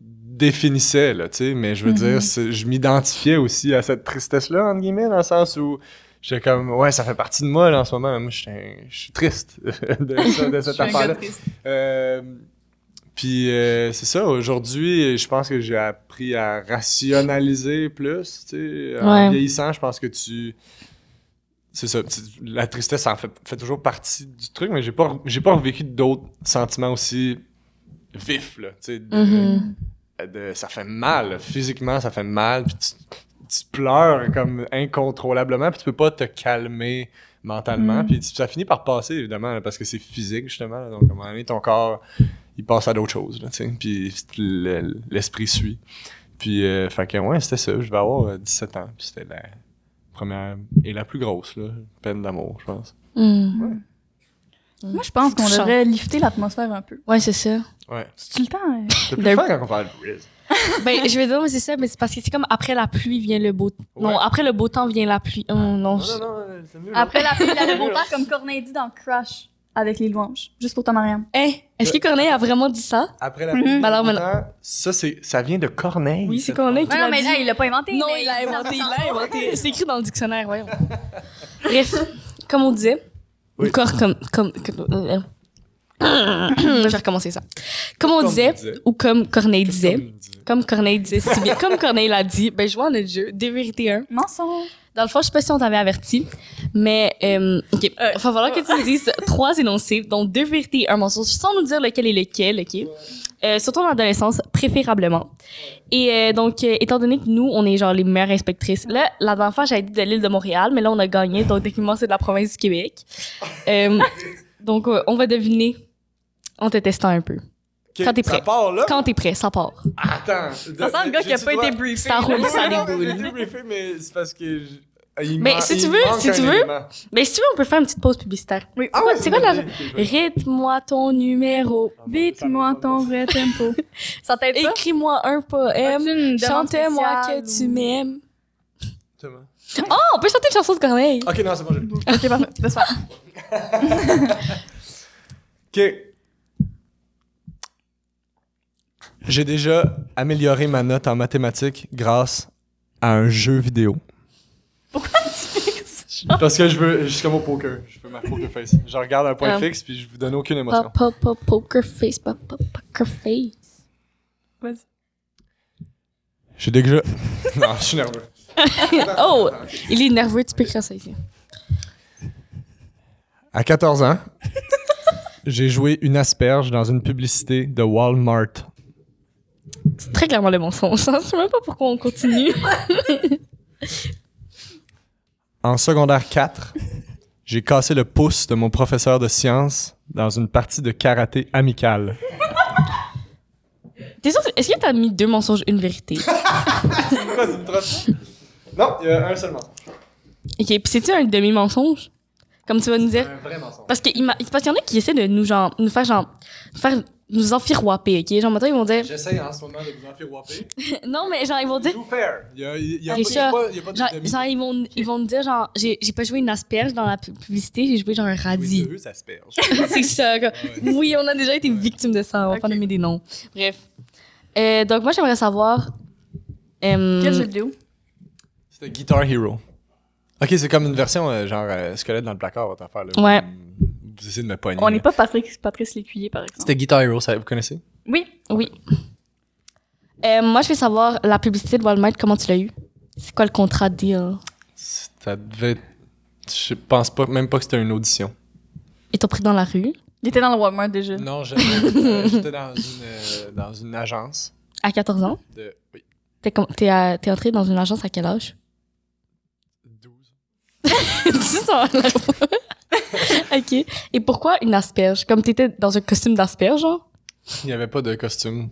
définissait, là, tu sais, mais je veux Mhm. dire, je m'identifiais aussi à cette tristesse-là, entre guillemets, dans le sens où j'étais comme, ouais, ça fait partie de moi, là, en ce moment. Moi, je suis triste de, ça- de cette affaire-là. Euh, puis euh, c'est ça, aujourd'hui, je pense que j'ai appris à rationaliser plus, tu sais. En Ouais. vieillissant, je pense que tu... C'est ça, tu- la tristesse ça en fait, fait toujours partie du truc, mais j'ai pas, j'ai pas revécu d'autres sentiments aussi vifs, là, tu sais. de- de- ça fait mal, physiquement, ça fait mal, puis tu, tu pleures comme incontrôlablement, puis tu peux pas te calmer mentalement, Mm. puis ça finit par passer, évidemment, là, parce que c'est physique, justement, là. donc à un moment donné, ton corps, il passe à d'autres choses, là, puis le- l'esprit suit. Puis, euh, fait que, ouais, c'était ça, je vais avoir euh, 17 ans, puis c'était la première et la plus grosse, là, peine d'amour, je pense. Mhm. Moi, je pense qu'on devrait lifter l'atmosphère un peu. Ouais, c'est ça. Ouais. C'est-tu le temps? hein? C'était plus Le- quand on de Riz. ben, je vais dire, c'est ça, mais c'est parce que c'est comme après la pluie vient le beau Non, Ouais. après le beau temps vient la pluie. Oh, non, Non, non, non, c'est mieux. Après la pluie, il y a le beau temps, comme Corneille dit dans Crush avec les louanges. Juste pour ta Mariam. Hein? Est-ce que Corneille a vraiment dit ça? Après la Mhm. Ben alors, pourtant, ça, c'est, ça vient de Corneille. Oui, c'est Corneille qui Non, l'a mais dit. là, il l'a pas inventé. Non, mais il l'a inventé, il l'a inventé. C'est écrit dans le dictionnaire, voyons. Bref, comme on disait, Oui. ou cor- comme, comme, comme- euh, je vais recommencer ça. Comme on Comme disait, disait. ou comme Corneille disait, Comme il dit. comme Corneille disait si bien, comme Corneille l'a dit, ben, je vois notre jeu, deux vérités, un. Mensonge. Dans le fond, je sais pas si on t'avait averti, mais euh, ok, il va falloir que tu nous dises trois énoncés, dont deux vérités et un mensonge, sans nous dire lequel est lequel, ok? Euh, surtout en adolescence, préférablement. Et euh, donc, euh, étant donné que nous, on est genre les meilleures inspectrices, là, la dernière fois, j'avais dit de l'île de Montréal, mais là, on a gagné, donc techniquement, c'est de la province du Québec. Euh, donc, euh, on va deviner en te testant un peu. Quand t'es Ça prêt. part là? Quand t'es prêt, ça part. Attends. Ça sent le gars qui a pas été briefé. Ça roule, ça déboule. J'ai été briefé, mais c'est parce que. je- il Mais si tu veux, si un tu veux, élément. Mais si tu veux, on peut faire une petite pause publicitaire. Oui. Ah ouais, c'est quoi la- je Rythme-moi ton numéro. Vite-moi ton vrai tempo. Ça t'aide pas? Écris-moi un poème. Chante-moi que tu m'aimes. Oh, on peut chanter une chanson de Corneille. Ok, non, c'est bon, j'ai. Ok, parfait. Laisse faire. Ok. J'ai déjà amélioré ma note en mathématiques grâce à un jeu vidéo. Pourquoi tu fais ça? Parce que je veux, je suis comme au poker. Je fais ma poker face. Je regarde un point Ah. fixe puis je vous donne aucune émotion. Pop, pop, pop, poker face, pop, pop, poker face. Vas-y. J'ai déjà. non, je suis nerveux. Oh, il est nerveux, tu peux écrire ça ici. À 14 ans, j'ai joué une asperge dans une publicité de Walmart. C'est très clairement le mensonge. Je sais même pas pourquoi on continue. En secondaire 4, j'ai cassé le pouce de mon professeur de sciences dans une partie de karaté amicale. T'es sûr, est-ce que t'as mis deux mensonges, une vérité? Non, il y a un seulement. Ok, pis c'est-tu un demi-mensonge? Comme tu vas nous dire? Un vrai mensonge. Parce qu'il m'a- parce qu'il y en a qui essaient de nous, genre, nous faire, genre, nous faire, nous enfiroiper, ok? Genre, maintenant, ils vont dire, J'essaye en ce moment de vous faire non, mais genre, ils vont dire, Do fair. Il y a, il y a, pas- ça, a pas, il y a pas de genre, genre, ils vont, ils vont me dire, genre, j'ai, j'ai pas joué une asperge dans la pu- publicité, j'ai joué genre un Oui, radis. deux asperges. c'est ça, quoi. Ouais. Oui, on a déjà été victime de ça, on va pas Ok. nommer des noms. Bref. Euh, donc, moi, j'aimerais savoir. euh, Quel jeu vidéo? C'était Guitar Hero. Ok, c'est comme une version euh, genre euh, squelette dans le placard, votre affaire. Là, Ouais. Vous, vous essayez de me pogner. On là. n'est pas Patrick, Patrice Lécuyer, par exemple. C'était Guitar Hero, ça, vous connaissez? Oui. Oui. Euh, moi, je veux savoir la publicité de Walmart, comment tu l'as eu? C'est quoi le contrat de deal? Ça devait être... Je pense pas, même pas que c'était une audition. Ils t'ont pris dans la rue? Il était dans le Walmart déjà. Non, j'avais- euh, j'étais dans une, euh, dans une agence à 14 ans? de... Oui, T'es, com- t'es, à- t'es entré dans une agence à quel âge? 12. C'est ça. ok. Et pourquoi une asperge? Comme t'étais dans un costume d'asperge, genre? Il n'y avait pas de costume.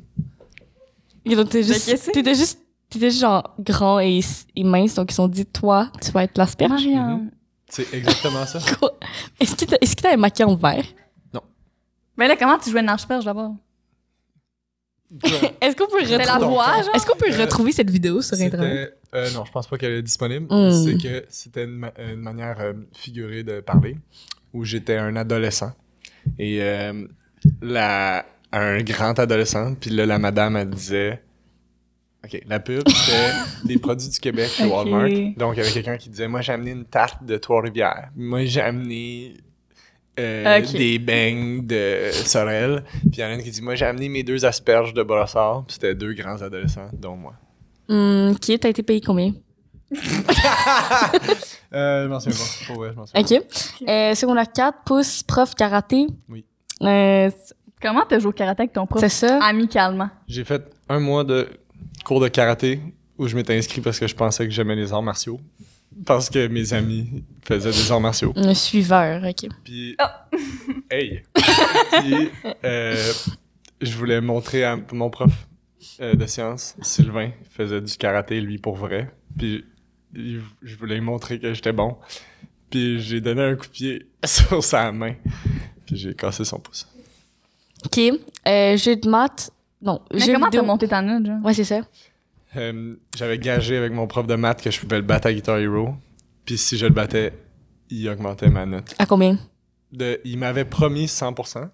Et donc, t'étais juste, t'étais juste, t'étais juste genre grand et, et mince, donc ils se sont dit, toi, tu vas être l'asperge. Marianne. C'est exactement ça. Est-ce que t'as, est-ce que t'avais maquillé en vert? Mais là, comment tu jouais une asperge d'abord? Est-ce qu'on peut retrouver, est-ce qu'on Euh, retrouver cette vidéo sur Internet? Euh, non, je pense pas qu'elle est disponible. Mm. C'est que c'était une, ma- une manière euh, figurée de parler où j'étais un adolescent et euh, la, un grand adolescent. Puis là, la madame, elle disait... OK, la pub, c'était des produits du Québec chez. Walmart. Donc, il y avait quelqu'un qui disait « Moi, j'ai amené une tarte de Trois-Rivières. Moi, j'ai amené... euh, des beignes de Sorel. Puis il y en a une qui dit Moi, j'ai amené mes deux asperges de Brossard. Puis c'était deux grands adolescents, dont moi. Hum, ok, t'as été payé combien? Euh, je m'en souviens pas. Je m'en souviens Ok. Euh, secondaire 4, pouce, prof, karaté. Oui. Euh, Comment t'as joué au karaté avec ton prof? c'est ça? Amicalement. J'ai fait un mois de cours de karaté où je m'étais inscrit parce que je pensais que j'aimais les arts martiaux. Parce que mes amis faisaient des arts martiaux. Un suiveur, ok. Puis. Hey! Puis, euh, je voulais montrer à mon prof euh, de sciences, Sylvain, faisait du karaté, lui, pour vrai. Puis, je voulais lui montrer que j'étais bon. Puis, j'ai donné un coup de pied sur sa main. Puis, j'ai cassé son pouce. Ok. Euh, jeu de maths. Non, Mais jeu comment vidéo. t'as monté ta note, genre? Ouais, c'est ça. Euh, J'avais gagé avec mon prof de maths que je pouvais le battre à Guitar Hero. Puis, si je le battais, il augmentait ma note. À combien? De, il m'avait promis 100%.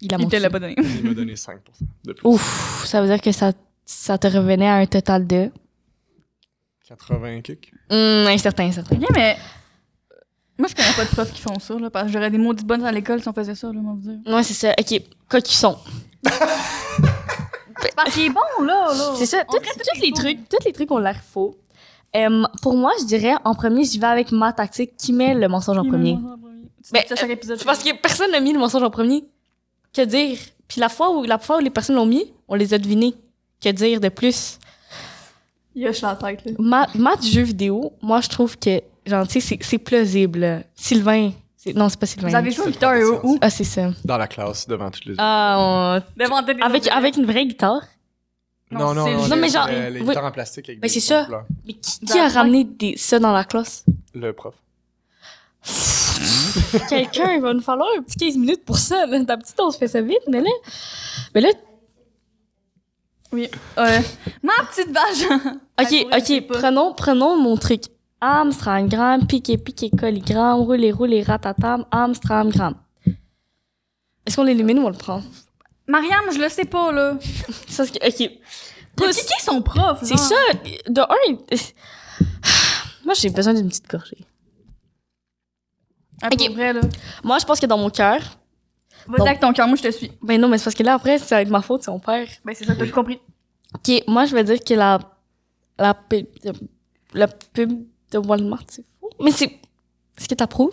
Il a Il te l'a pas donné. Il m'a donné 5% de plus. Ouf, ça veut dire que ça, ça te revenait à un total de. 80 kicks. Hum, incertain, incertain. Ok, mais. Moi, je connais pas de profs qui font ça, là, parce que j'aurais des maudites bonnes à l'école si on faisait ça, là, va vous dire. Ouais, c'est ça. Ok. Quoi qu'ils sont. Parce qu'il est bon, là, là. C'est ça. On Tous les trucs, tous les trucs ont l'air faux. Euh, pour moi, je dirais, en premier, j'y vais avec ma tactique qui met le mensonge en premier? Mais, dis ça chaque épisode. C'est parce que personne n'a mis le mensonge en premier. Que dire? Puis la fois où, la fois où les personnes l'ont mis, on les a devinés. Que dire de plus? Il hoche la tête, là. Ma, maths jeux vidéo, moi, je trouve que, genre, tu sais, c'est- plausible. Sylvain. Non, c'est pas Sylvain. Vous avez joué au C'est Guitar pas Hero de où? Ah, c'est ça. Dans la classe, devant toutes les autres. Ah, on- Devant avec, avec une vraie guitare? Non, non, non, non, mais genre- les, les oui. guitares en plastique avec Mais des c'est ça. couleurs. Mais qui, a ramené des, ça dans la classe? Le prof. Quelqu'un, il va nous falloir un petit 15 minutes pour ça. D'habitude, on se fait ça vite, mais là. Mais là, Oui. Euh, ma petite vache. ok, ok, prenons, prenons mon truc. Amstramgram, piqué, piqué, colligramme, rouler, rouler, ratatam, Amstramgram. Est-ce qu'on l'élimine ou on le prend? Mariam, je le sais pas, là. Ça, c'est- ok. Il a piqué son prof, C'est ça. De un, il- moi, j'ai besoin d'une petite gorgée. Ah, Ok. vrai, là. Moi, je pense que dans mon cœur, Vas-y Bon. avec ton cœur, moi, je te suis. ben non, mais c'est parce que là, après, va être ma faute si on perd. Ben, c'est ça, t'as compris. Ok, moi, je vais dire que la, la, pub, la pub de Walmart, c'est faux. Mais c'est. Est-ce que t'approuves?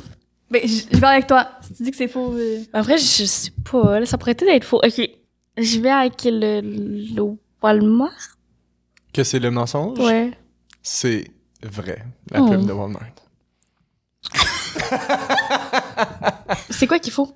Ben, je vais avec toi. Si tu dis que c'est faux, euh, Après, je sais pas. Là, ça pourrait être faux. Ok. Je vais avec le, le Walmart. Que c'est le mensonge? Ouais. C'est vrai. La Oh. pub de Walmart. C'est quoi qu'il faut?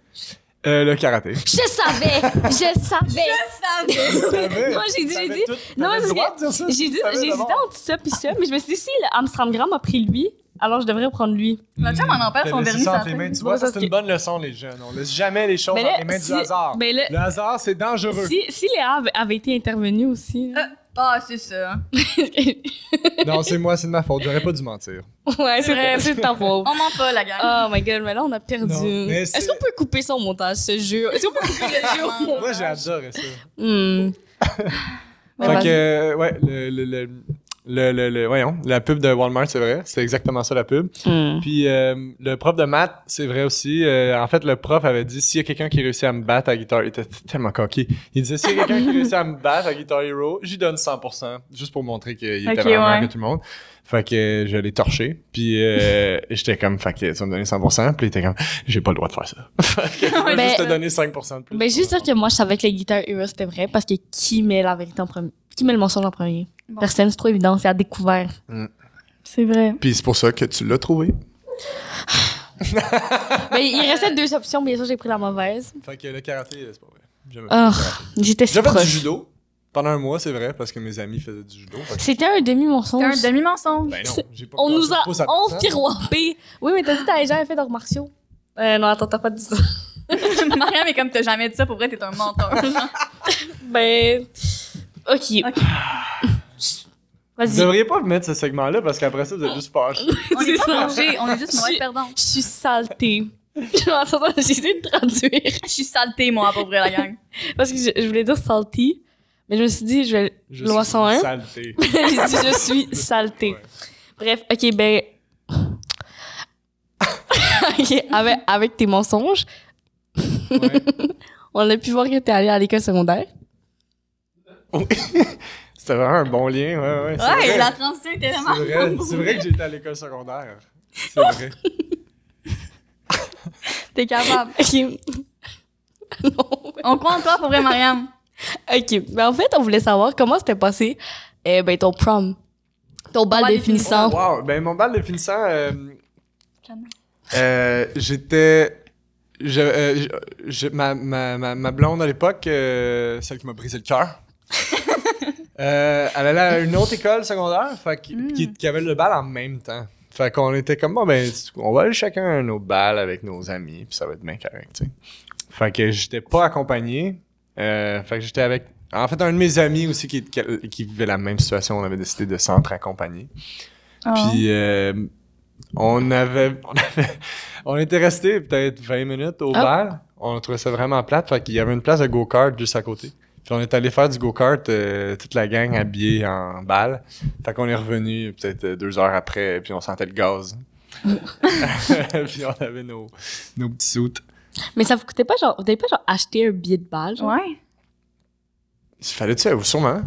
Euh, le karaté. Je savais! Je savais! Moi, j'ai dit, j'ai dit. Non, mais parce que J'ai dit, j'ai hésité entre ça puis ça, mais je me suis dit, si le Amstramgram a pris lui, alors je devrais prendre lui. La chum en perd son sur la tête. Tu vois, c'est que- une bonne leçon, les jeunes. On laisse jamais les choses dans là, les mains si- du hasard. là- Le hasard, c'est dangereux. Si, si Léa avait, avait été intervenue aussi. Euh, Ah, c'est ça. Non, c'est moi, c'est de ma faute. J'aurais pas dû mentir. ouais, c'est vrai, c'est de ta faute. On ment pas, la gang. Oh my god, mais là, on a perdu. Non, mais Est-ce c'est- qu'on peut couper ça au montage, ce jeu? Est-ce qu'on peut couper le jeu au montage? Moi, j'ai adoré ça. Hmm. Ouais, fait vas-y. que, euh, ouais, le, le, le, le, le- le- voyons, la pub de Walmart, c'est vrai. C'est exactement ça, la pub. Hmm. Puis euh, le prof de maths, c'est vrai aussi. Euh, en fait, le prof avait dit s'il y a quelqu'un qui réussit à me battre à Guitar, il était tellement coquille. Il disait s'il y a quelqu'un qui réussit à me battre à Guitar Hero, j'y donne 100%, juste pour montrer qu'il était Ok, vraiment ouais. que tout le monde. Fait que je l'ai torché. Puis euh, j'étais comme, fait que tu vas me donner 100%. Puis il était comme, j'ai pas le droit de faire ça. fait que je vais Ben, juste te donner 5% de plus. Ben, juste dire que moi, je savais que les Guitar Hero, c'était vrai parce que qui met la vérité en premier? Qui met le mensonge en premier? Bon. Personne, c'est trop évident, c'est à découvert. C'est vrai. Puis c'est pour ça que tu l'as trouvé. ben, il restait deux options, bien sûr, j'ai pris la mauvaise. Fait que le karaté, c'est pas vrai. J'aimais Ah, karaté. j'étais si J'ai fait du proche. judo. Pendant un mois, c'est vrai, parce que mes amis faisaient du judo. Que- C'était un demi-mensonge. C'est un demi-mensonge. Ben non, j'ai pas On nous a pas ça- 11 tiroirés. Oui, mais t'as dit que t'avais jamais fait d'arts martiaux? Euh, non, attends, t'as pas dit ça. Mariam est comme t'as jamais dit ça, pour vrai, t'es un menteur. Ben. Ok. Ok. Vous devriez pas mettre ce segment-là parce qu'après ça, vous êtes juste fâchés. on est C'est pas mangé, on est juste mauvais Je- perdants. Je suis saltée. J'ai essayé de traduire. Je suis saltée, moi, pour vrai, la gang. Parce que je, je voulais dire salty, mais je me suis dit, je vais. Je Loi suis 101. Saleté. j'ai dit, je suis saltée. Ouais. Bref, ok, ben. ok, avec, avec tes mensonges, Ouais. on a pu voir que t'es allé à l'école secondaire. Oui. C'était vraiment un bon lien, ouais, ouais. c'est Ouais, vrai. la transition était C'est vraiment. vrai, c'est vrai que j'étais à l'école secondaire. C'est vrai. T'es capable. Ok. non. On croit en toi, pour vrai, Mariam. Ok, ben en fait, on voulait savoir comment c'était passé eh ben, ton prom. Ton bal bal définissant. Wow, ben mon bal définissant, euh, euh, j'étais... Je, euh, je- je- ma, ma, ma, ma blonde à l'époque, euh, celle qui m'a brisé le cœur, euh, elle allait à une autre école secondaire fait Mm. qui, qui avait le bal en même temps. Fait qu'on était comme, bon, ben, on va aller chacun à nos balles avec nos amis, puis ça va être bien correct, tu sais. Fait que j'étais pas accompagné. Euh, fait que j'étais avec, en fait, un de mes amis aussi qui, qui, vivait la même situation. On avait décidé de s'entre-accompagner. Oh. Puis euh, on avait, on avait, on était resté peut-être 20 minutes au Ah. bal. On trouvait ça vraiment plate. Fait qu'il y avait une place de go-kart juste à côté. Puis on est allé faire du go-kart, euh, toute la gang habillée en balle. Fait qu'on est revenu peut-être euh, deux heures après, puis on sentait le gaz. puis on avait nos, nos petits soutes. Mais ça vous coûtait pas genre. Vous n'avez pas genre acheté un billet de balle? Genre? Ouais. Fallait-tu? Sûrement.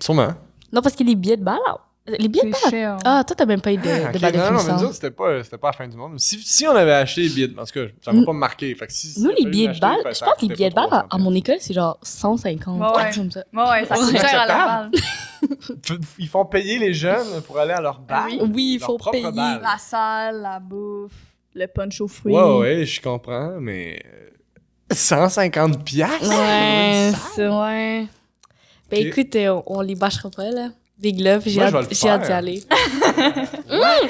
Sûrement. Non, parce que les billets de balle. là, Les billets de cher. Ah, toi, t'as même pas eu de, Ah, de ok. balle non, non, mais définissant. nous autres, c'était pas, c'était pas la fin du monde. Si, si on avait acheté les billets, de- en tout cas, ça m'a pas marqué. Fait que si, Nous, les billets de balle, je pense que les billets de balle, à, 300 à mon école, c'est genre 150. Ouais, ouais. quelque chose comme ça. Ouais, ouais, ça coûte cher à la balle. Ils font payer les jeunes pour aller à leur balle. Oui. Oui, il faut payer. balle. La salle, la bouffe, le punch aux fruits. Ouais, ouais, je comprends, mais euh, 150 piastres? Ouais, c'est ouais. Ben écoute, euh, on, on les bâchera pas, là. Big love, j'ai hâte, le j'ai hâte d'y aller. What?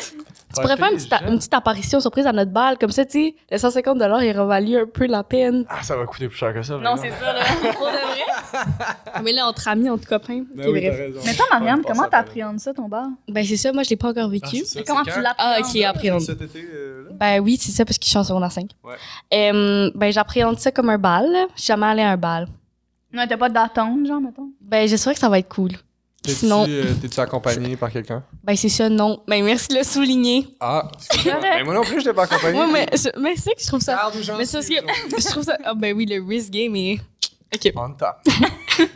Tu pourrais faire une petite, une petite apparition surprise à notre balle. Comme ça, tu sais, le 150 il revalue un peu la peine. Ah, ça va coûter plus cher que ça. Non, c'est ça, là. Pour de vrai? Mais là, entre amis, entre copains. Ben oui, t'as bref. raison. Mais toi, pas comment t'appréhendes ça, ton bar? Ben c'est ça, moi, je l'ai pas encore Ah, vécu. ça, comment tu quand? Ah, l'appréhendes? ok, appréhende. Cet été, euh, là? Ben oui, c'est ça, parce que je suis en secondaire 5. Ouais. Euh, ben j'appréhende ça comme un bal. là. Je suis jamais allée à un bal. Non, t'as pas d'attente, genre, mettons? Ben j'espère que ça va être cool. T'es-tu, Sinon, euh, T'es-tu accompagné par quelqu'un? ben c'est ça, non. Ben merci de le souligner. Ah, correct. ben moi non plus, je t'ai pas accompagné. Ouais, mais, je- mais c'est que je trouve ça. Mais c'est parce que je trouve ça. Ah, ben oui, le risk game est. Ok. On top.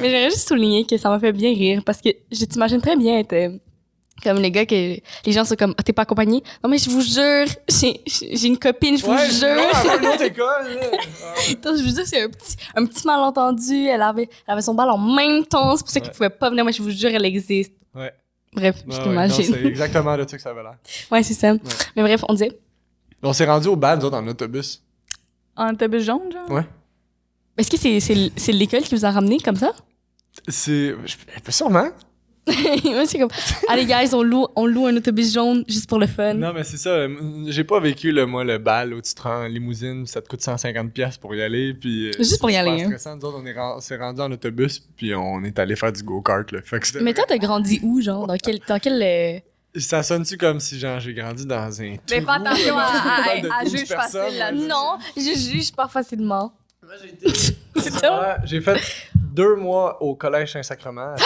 Mais j'aimerais juste souligner que ça m'a fait bien rire parce que je t'imagine très bien être euh, comme les gars que les gens sont comme Ah, t'es pas accompagné? Non mais je vous jure j'ai j'ai une copine je vous Ouais, jure école. Ah. Je vous jure c'est un petit un petit malentendu elle avait elle avait son bal en même temps c'est pour ça qu'elle Ouais. pouvait pas venir moi je vous jure elle existe Ouais. bref je t'imagine C'est exactement de ça que ça avait l'air. ouais c'est ça mais bref on disait On s'est rendu au bal, nous autres, en autobus. En autobus jaune, genre? Ouais. est-ce que c'est c'est l'école qui vous a ramené comme ça? C'est. je- Sûrement. Moi, c'est comme allez guys on loue on loue un autobus jaune juste pour le fun Non, mais c'est ça. J'ai pas vécu, le, moi, le bal où tu te rends en limousine, ça te coûte 150$ piastres pour y aller. Puis, euh, Juste pour y c'est aller, hein. stressant. Nous autres, on s'est rendu en autobus, puis on est allé faire du go-kart. là. Fait que c'était mais toi t'as grandi où genre? Dans quel dans quel euh, Ça sonne-tu comme si genre j'ai grandi dans un Mais fais attention à, dans un à, bal de à 12 juge facile, là. Non, je juge pas facilement. C'est ça? Ouais, j'ai fait deux mois au Collège Saint-Sacrement.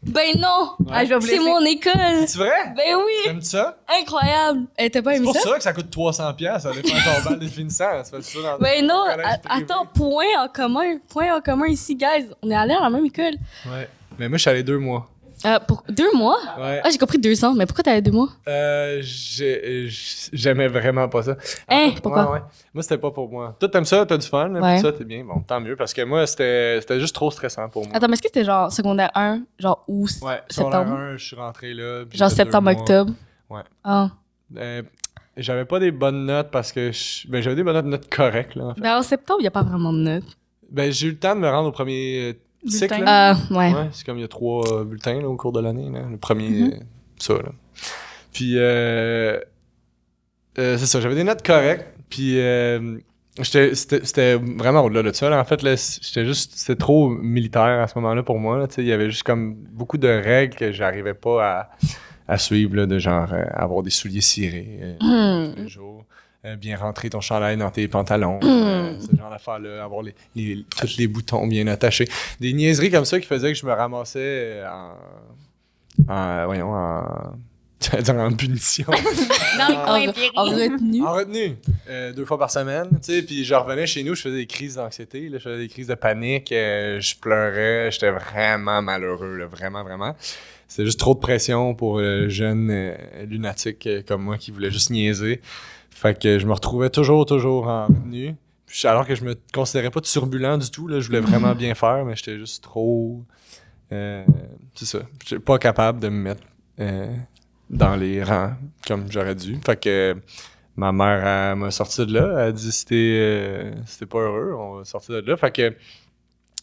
Ben non! Ah, C'est mon école! C'est vrai? Ben oui! T'aimes ça? Incroyable! Eh, t'as pas C'est aimé pour ça? ça que ça coûte 300$, piastres, ça dépend de ton bal. Ça fait ça dans Ben non! Attends, point en commun. Point en commun ici, guys. On est allés à la même école. Ouais. Mais moi, je suis allé deux mois. Euh, pour deux mois? Ouais. Ah, j'ai compris deux ans. Mais pourquoi allé deux mois? Euh, j'ai- j'aimais vraiment pas ça. Hein? Ouais, Pourquoi? ouais. Moi, c'était pas pour moi. Toi, t'aimes ça? T'as du fun? là, Ouais. puis ça, t'es bien? Bon, tant mieux. Parce que moi, c'était juste trop stressant pour moi. Attends, mais est-ce que c'était genre secondaire 1, genre août, Ouais, septembre? septembre? 1, je suis rentré là. genre septembre, octobre? Ouais. Ah. Euh, j'avais pas des bonnes notes parce que ben, j'avais des bonnes notes, notes correctes, là, en fait. Ben en septembre, il n'y a pas vraiment de notes. Ben, j'ai eu le temps de me rendre au premier. Cycle. là. Ouais. Ouais, c'est comme il y a trois euh, bulletins là, au cours de l'année. là. Le premier, Mhm. euh, ça, là. Puis, euh, euh, c'est ça, j'avais des notes correctes. Puis, euh, j'étais- c'était c'était vraiment au-delà de ça. là. En fait, là, j'étais juste, c'était trop militaire à ce moment-là pour moi. là. Il y avait juste comme beaucoup de règles que j'arrivais pas à, à suivre, là, de genre euh, avoir des souliers cirés euh, Hmm. tous les jours. Euh, bien rentrer ton chandail dans tes pantalons, euh, ce genre d'affaires-là, avoir les, les- tous les boutons bien attachés. Des niaiseries comme ça qui faisaient que je me ramassais euh, en, en voyons, en, j'allais dire en punition, Dans le En, en retenue. en retenue, euh, deux fois par semaine, tu sais, puis je revenais chez nous, je faisais des crises d'anxiété, je faisais des crises de panique, euh, je pleurais, j'étais vraiment malheureux, là, vraiment, vraiment. C'était juste trop de pression pour le jeune euh, lunatique comme moi qui voulait juste niaiser. Fait que je me retrouvais toujours, toujours en retenue. Puis, alors que je me considérais pas turbulent du tout, là, je voulais vraiment bien faire, mais j'étais juste trop. euh, c'est ça. J'étais pas capable de me mettre euh, dans les rangs comme j'aurais dû. Fait que ma mère m'a sorti de là. Elle a dit t'es euh, t'es pas heureux, on va sortir de là. Fait que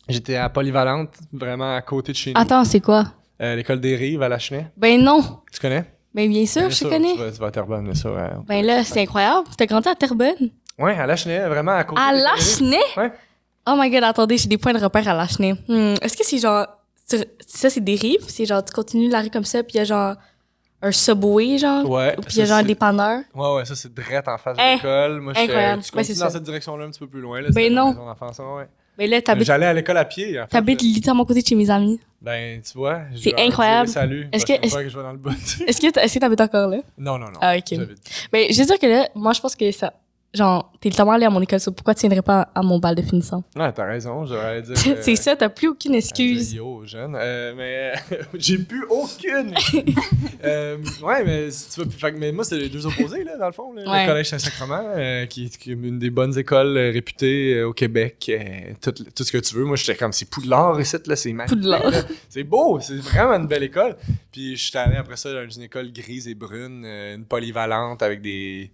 j'étais à Polyvalente, vraiment à côté de chez nous. Attends, c'est quoi? Euh, L'école des Rives à Lachenay. Ben non. Tu connais? Ben bien sûr, Bien je sûr, connais. Tu vas, tu vas à Terrebonne, ouais. Ben là, c'est incroyable. T'as grandi à Terrebonne? Ouais, à Lachenay, vraiment à côté. À. Lachenay? Ouais. Oh my god, attendez, j'ai des points de repère à Lachenay. Hmm, Est-ce que c'est genre. Ça, c'est des rives? C'est genre, tu continues la rue comme ça, puis il y a genre un subway, genre? Ouais. Puis il y a genre un dépanneur? Ouais, ouais, ça c'est direct en face de Hein? l'école. Moi, tu c'est continues dans cette direction-là un petit peu plus loin. Là, Ben non. ouais. Ben là, t'habites J'allais à l'école à pied. En fait, t'habites littéralement à côté de chez mes amis. Ben, tu vois. je C'est incroyable. Salut. Est-ce que- fois que je vais dans le bout. Est-ce que t'as- est-ce que t'habites encore là? non, non, non. Ah, ok. Ben, je veux dire que là, moi, je pense que ça. Genre, t'es tellement allé à mon école, ça, pourquoi tu viendrais pas à mon bal de finissant? Ouais, t'as raison. J'aurais dire. euh, c'est ça, t'as plus aucune dire excuse. Yo, jeune. Euh, mais j'ai plus aucune. euh, ouais, mais si tu veux. Fait, mais moi, c'est les deux opposés, là, dans le fond. là. Ouais. Le Collège Saint-Sacrement, euh, qui, est- qui est une des bonnes écoles euh, réputées euh, au Québec. euh, tout, tout ce que tu veux. Moi, j'étais comme, c'est Poudlard ici, là, c'est magnifique. Poudlard. C'est beau, c'est vraiment une belle école. Puis je suis allé après ça dans une école grise et brune, euh, une polyvalente avec des.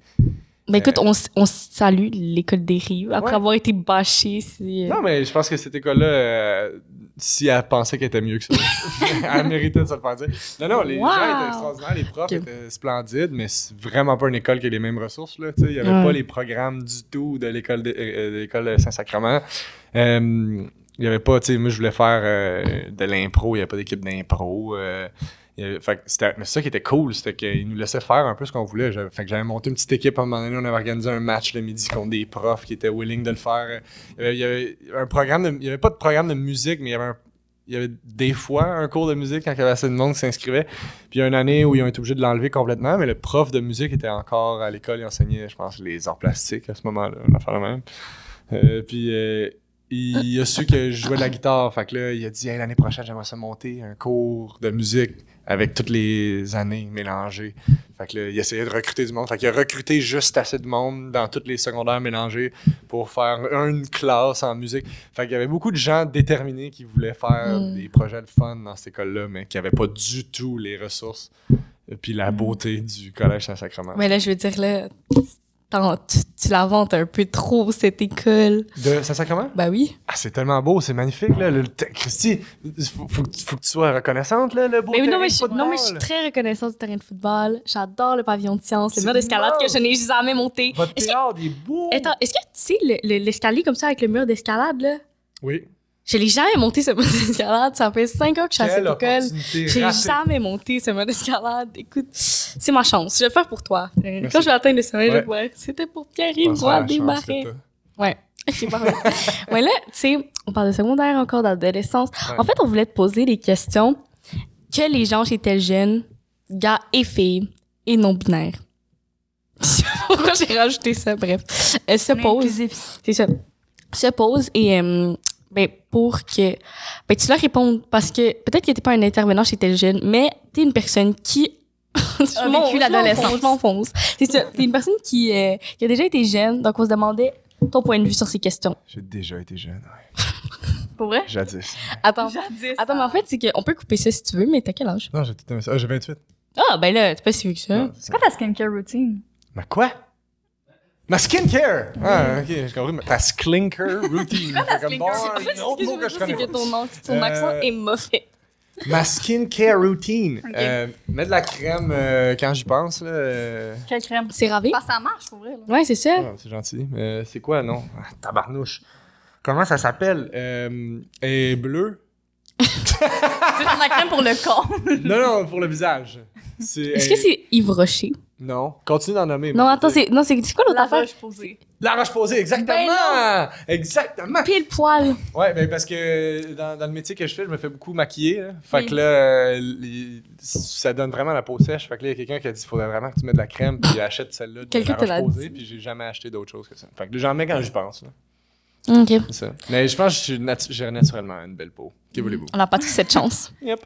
Ben écoute, on, s- on salue l'école des rives après Ouais. avoir été bâchée. c'est- Non, mais je pense que cette école-là, euh, si elle pensait qu'elle était mieux que ça, elle méritait de se le faire dire. Non, non, les Wow. gens étaient extraordinaires, les profs étaient splendides, mais c'est vraiment pas une école qui a les mêmes ressources. Là. Il n'y avait Ouais. pas les programmes du tout de l'école de, euh, Saint-Sacrement. Euh, il y avait pas, tu sais, moi je voulais faire euh, de l'impro, il n'y avait pas d'équipe d'impro. Fait mais ça qui était cool, c'était qu'ils nous laissaient faire un peu ce qu'on voulait. Fait que j'avais monté une petite équipe à un moment donné, on avait organisé un match le midi contre des profs qui étaient willing de le faire. Il y avait, un programme il y avait pas de programme de musique, mais il y avait des fois un cours de musique quand il y avait assez de monde qui s'inscrivait. Puis il y a une année où ils ont été obligés de l'enlever complètement, mais le prof de musique était encore à l'école, il enseignait, je pense, les arts plastiques à ce moment-là, on a fait le même. Euh, puis euh, il a su que je jouais de la guitare, fait que là, il a dit Hey, l'année prochaine, j'aimerais ça monter un cours de musique avec toutes les années mélangées. Fait que là, il essayait de recruter du monde. Fait qu'il a recruté juste assez de monde dans toutes les secondaires mélangées pour faire une classe en musique. Fait qu'il y avait beaucoup de gens déterminés qui voulaient faire Mm. des projets de fun dans cette école-là, mais qui n'avaient pas du tout les ressources et puis la beauté du Collège Saint-Sacrement. Mais là, je veux dire, là, tu, tu la vantes un peu trop, cette école. De Saint-Sacrement? Ben oui. Ah, c'est tellement beau, c'est magnifique, là. Le, Christy, faut, faut, que tu- faut que tu sois reconnaissante, là, le beau Mais oui, non, terrain mais de je, suis- non, mais je suis très reconnaissante du terrain de football. J'adore le pavillon de sciences, le mur d'escalade que je n'ai jamais monté. Votre que- théâtre, il est beau! Attends, est-ce que tu sais le- le- l'escalier comme ça avec le mur d'escalade, là? Oui. Je l'ai jamais monté, ce mur d'escalade. Ça fait cinq ans que je suis à cette école. J'ai jamais monté ce mur d'escalade. Écoute, c'est ma chance. Je vais le faire pour toi. Euh, Merci. Quand je vais atteindre le sommet, je Ouais. vais faire. C'était pour Pierre-Yves Roy t'as. Ouais. Ouais, là, tu sais, on parle de secondaire encore, d'adolescence. Ouais. En fait, on voulait te poser des questions que les gens étaient jeunes, gars et filles, et non-binaires. Pourquoi j'ai rajouté ça? Bref. Elle se pose. C'est ça. Se pose et euh, ben, pour que ben, tu leur répondes parce que peut-être que t'es pas un intervenant chez tel jeune, mais t'es une personne qui A m'en- vécu l'adolescence. Je m'enfonce. C'est ça. T'es une personne qui, euh, qui a déjà été jeune, donc on se demandait ton point de vue sur ces questions. J'ai déjà été jeune, ouais. Pour vrai? Jadis. Attends. Jadis. Attends, mais en fait, c'est qu'on peut couper ça si tu veux, mais t'as quel âge? Non, j'ai tout aimé ça. Ah, j'ai 28. Ah, ben là, t'es pas si vieux que ça. C'est quoi ta skincare routine? Ma quoi? Ma skincare! Ah, ok, j'ai compris. mais Ta skincare routine. ta? En fait, un ce autre que je veux dire, c'est ton, ton Euh, accent est mauvais. Ma skincare routine. Ok. Euh, mets de la crème euh, quand j'y pense, là. euh, Quelle crème? C'est ravé? Parce que ça marche, pour vrai. Là. Ouais, c'est ça. ah, c'est gentil. Euh, c'est quoi, non? Ah, tabarnouche. Comment ça s'appelle? Euh, et bleu? C'est comme la crème pour le corps? non, non, pour le visage. C'est, Est-ce que c'est Yves Rocher? Non, continue d'en nommer. Non, attends, c'est non, c'est c'est quoi l'autre La affaire? roche posée. La roche-posée, exactement! Ben exactement! Pile poil. Ouais, ben parce que dans, dans le métier que je fais, je me fais beaucoup maquiller. Là. Fait Oui. que là, euh, les- ça donne vraiment la peau sèche. Fait que là, il y a quelqu'un qui a dit faudrait vraiment que tu mettes de la crème, puis achète celle-là de Quelqu'un la te l'a roche-posée, dit. puis j'ai jamais acheté d'autre chose que ça. Fait que j'en mets quand j'y pense. là. OK. C'est ça. Mais je pense que je suis natu- j'ai naturellement une belle peau. Que voulez-vous? On n'a pas tous cette chance. Yep.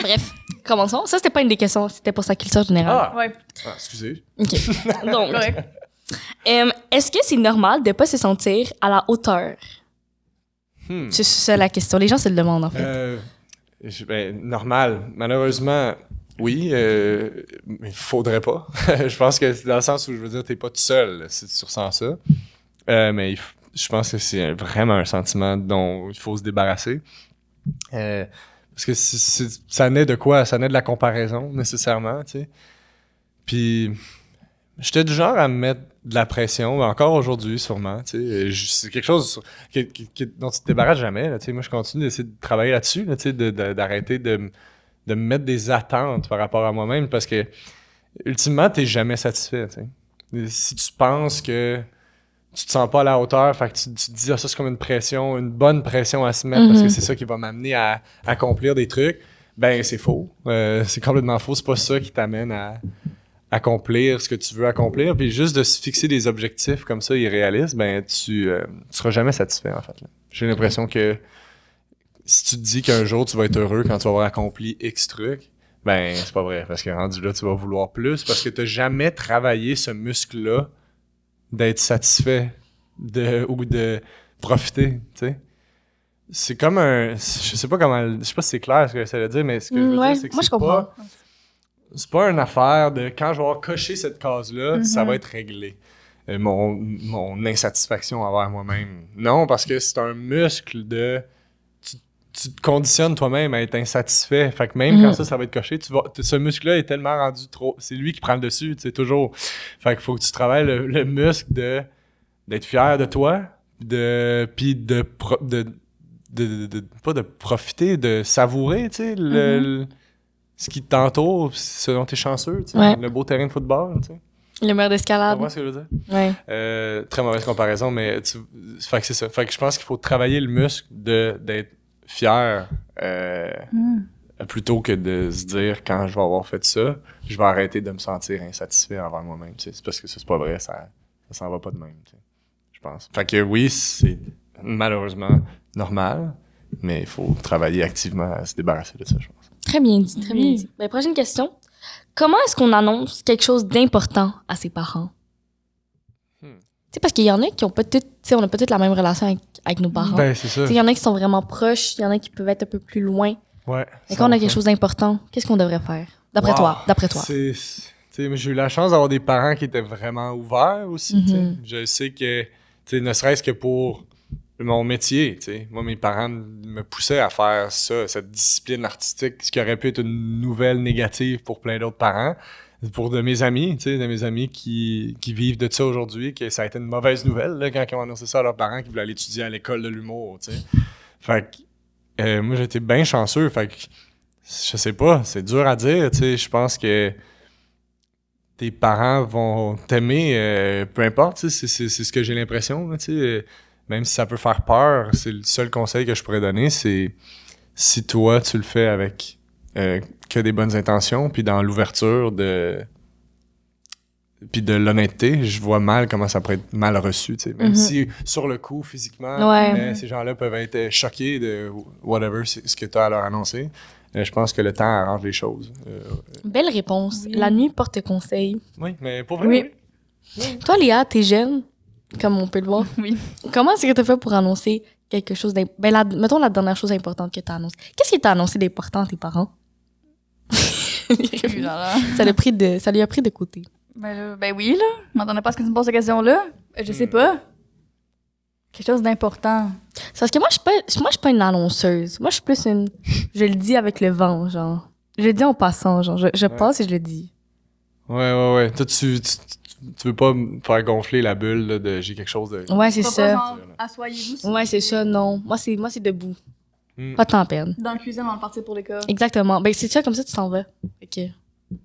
Bref, commençons. Ça, c'était pas une des questions, c'était pour sa culture générale. Ah! Ouais, Ah, excusez. OK. Donc, correct. euh, est-ce que c'est normal de pas se sentir à la hauteur? Hmm. C'est ça la question. Les gens se le demandent, en fait. Euh, je- ben, normal. Malheureusement, oui, euh, mais faudrait pas. je pense que c'est dans le sens où je veux dire, t'es pas tout seul là, si tu ressens ça. Euh, mais il je pense que c'est vraiment un sentiment dont il faut se débarrasser. Euh, parce que ça naît de quoi? Ça naît de la comparaison, nécessairement, tu sais. Puis, j'étais du genre à me mettre de la pression, encore aujourd'hui, sûrement, tu sais. C'est quelque chose qui- dont tu te débarrasses jamais. Moi, je continue d'essayer de travailler là-dessus, d'arrêter de, de me mettre des attentes par rapport à moi-même parce que, ultimement, t'es jamais satisfait, Si tu penses que tu te sens pas à la hauteur, fait que tu, tu te dis, ah, ça, c'est comme une pression, une bonne pression à se mettre parce que Mhm. c'est ça qui va m'amener à accomplir des trucs, ben, c'est faux. Euh, c'est complètement faux. C'est pas ça qui t'amène à accomplir ce que tu veux accomplir. Puis juste de se fixer des objectifs comme ça irréalistes, ben, tu, euh, tu seras jamais satisfait, en fait. J'ai l'impression que si tu te dis qu'un jour tu vas être heureux quand tu vas avoir accompli X trucs, ben, c'est pas vrai. Parce que rendu là, tu vas vouloir plus parce que t'as jamais travaillé ce muscle-là d'être satisfait de, ou de profiter, tu sais. C'est comme un. Je sais pas comment. Je sais pas si c'est clair ce que j'essaie de dire, mais ce que je veux Mm, ouais, dire, c'est que moi, je comprends. pas. C'est pas une affaire de quand je vais avoir coché cette case-là, ça Mhm. va être réglé. Euh, mon, mon insatisfaction envers moi-même. Non, parce que c'est un muscle de. Tu, tu te conditionnes toi-même à être insatisfait. Fait que même Mhm. quand ça, ça va être coché, tu vas, ce muscle-là est tellement rendu trop. C'est lui qui prend le dessus, tu sais, toujours. Fait qu'il faut que tu travailles le, le muscle de d'être fier de toi, de puis de, pro- de, de, pas de profiter, de savourer, tu sais, le, le- ce qui t'entoure, ce dont t'es chanceux, tu sais, Ouais. le beau terrain de football, tu sais. Le mur Tu d'escalade. comprends ce que je veux dire? Ouais. Euh, très mauvaise comparaison, mais tu, fait que c'est ça. Fait que je pense qu'il faut travailler le muscle de d'être fier euh, Hmm. plutôt que de se dire quand je vais avoir fait ça, je vais arrêter de me sentir insatisfait envers moi-même. C'est parce que ça c'est pas vrai, ça, ça s'en va pas de même. Je pense. Fait que oui, c'est malheureusement normal, mais il faut travailler activement à se débarrasser de ça, je pense. Très bien dit, très Oui. bien dit. Ben, prochaine question. Comment est-ce qu'on annonce quelque chose d'important à ses parents? Hmm. Sais, parce qu'il y en a qui ont pas toutes, tu sais, on a pas toutes la même relation avec, avec nos parents. Ben c'est ça. Il y en a qui sont vraiment proches, il y en a qui peuvent être un peu plus loin. Ouais. Mais quand on a quelque chose d'important, qu'est-ce qu'on devrait faire? D'après Wow. toi, d'après toi. J'ai eu la chance d'avoir des parents qui étaient vraiment ouverts aussi. Mhm. Je sais que, ne serait-ce que pour mon métier, moi, mes parents me poussaient à faire ça, cette discipline artistique, ce qui aurait pu être une nouvelle négative pour plein d'autres parents. Pour de mes amis, tu sais, de mes amis qui, qui vivent de ça aujourd'hui, que ça a été une mauvaise nouvelle quand ils ont annoncé ça à leurs parents qui voulaient aller étudier à l'école de l'humour, tu sais. Fait que, euh, moi, j'étais bien chanceux. Fait que, je sais pas, c'est dur à dire, tu sais. Je pense que tes parents vont t'aimer, euh, peu importe, tu sais, c'est- ce que j'ai l'impression, tu sais. même si ça peut faire peur, c'est le seul conseil que je pourrais donner, c'est si toi, tu le fais avec euh, que des bonnes intentions, puis dans l'ouverture de puis de l'honnêteté, je vois mal comment ça pourrait être mal reçu, tu sais. Même Mhm. si sur le coup, physiquement, Ouais. euh, ces gens-là peuvent être choqués de whatever ce que tu as à leur annoncer. Euh, je pense que le temps arrange les choses. Euh, Belle réponse. Oui. La nuit porte conseil. oui, mais pour vrai, Oui. oui. Toi, Léa, t'es jeune, comme on peut le voir. Oui. Comment est-ce que t'as fait pour annoncer quelque chose d'important? Ben, la- mettons la dernière chose importante que t'as annoncée. Qu'est-ce qui t'a annoncé d'important à tes parents? Ça, l'a pris de, ça lui a pris de côté. Ben, ben oui, là. Je m'attendais pas à ce que tu me poses cette question-là. Je sais Hmm. pas. Quelque chose d'important. C'est parce que moi, je suis pas, moi, je suis pas une annonceuse. Moi, je suis plus une, je le dis avec le vent, genre. Je le dis en passant, genre. Je, je Ouais. passe et je le dis. Ouais, ouais, ouais. Toi, tu, tu, tu- tu veux pas me faire gonfler la bulle là, de j'ai quelque chose de. Ouais, c'est ça. Assoyez-vous. Ouais, c'est ça, non. Moi, c'est, moi, c'est debout. Hmm. Pas de temps à perdre. Dans la cuisine, avant de partir pour l'école. Exactement. Ben, c'est ça, comme ça, tu t'en vas. Ok. Dis,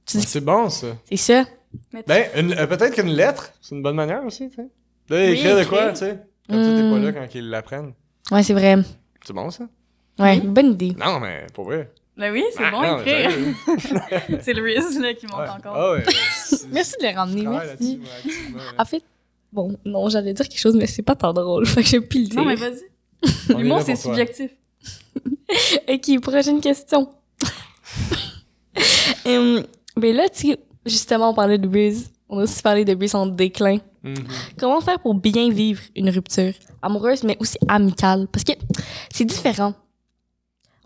C'est bon, ça. c'est ça. Mais Ben, euh, peut-être qu'une lettre, c'est une bonne manière aussi, tu sais. Là, Oui, écrire de quoi, tu sais? Comme ça, t'es pas Hmm. là quand ils l'apprennent. Ouais, c'est vrai. C'est bon, ça? Ouais, bonne idée. Non, mais pour vrai. Ben oui, c'est Ah, bon, non, écrire. sérieux. c'est le risque, là, qui monte Ouais. encore. Ah ouais. Merci de les ramener, merci. En fait, bon, non, j'allais dire quelque chose, mais c'est pas tant drôle. Fait que j'ai le dire. Non, mais vas-y. L'humour, c'est subjectif. Ok, prochaine question. Hum, ben là, tu justement, on parlait de buzz. On a aussi parlé de buzz en déclin. Mhm. Comment faire pour bien vivre une rupture? Amoureuse, mais aussi amicale? Parce que c'est différent.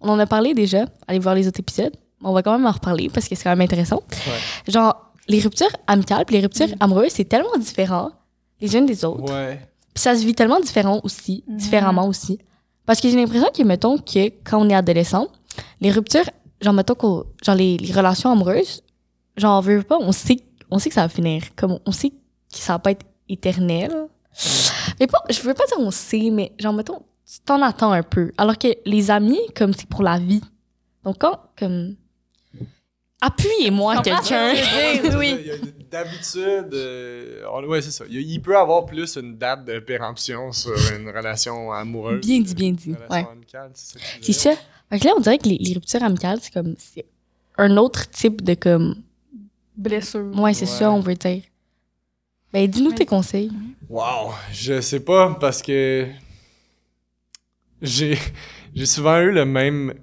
On en a parlé déjà. Allez voir les autres épisodes. On va quand même en reparler parce que c'est quand même intéressant. Genre, les ruptures amicales puis les ruptures amoureuses, c'est tellement différent les unes des autres. Ouais. Puis ça se vit tellement différent aussi, Mhm. différemment aussi. Parce que j'ai l'impression que, mettons, que quand on est adolescent, les ruptures, genre, mettons, qu'au- genre, les, les relations amoureuses, genre, on veut pas, on sait, on sait que ça va finir. Comme, on sait que ça va pas être éternel. Mais pas, je veux pas dire on sait, mais genre, mettons, tu t'en attends un peu. Alors que les amis, comme, c'est pour la vie. Donc, quand, comme, appuyez-moi, quelqu'un. oui. D'habitude, euh, ouais, c'est ça. Il, il peut avoir plus une date de péremption sur une relation amoureuse. Bien dit, bien dit. Une relation Ouais. amicale, c'est ça. C'est ça. Fait que là, on dirait que les, les ruptures amicales, c'est comme, c'est un autre type de comme, Blessure. ouais, c'est Ouais. ça, on veut dire. Ben, dis-nous tes conseils. Wow, je sais pas parce que j'ai j'ai souvent eu le même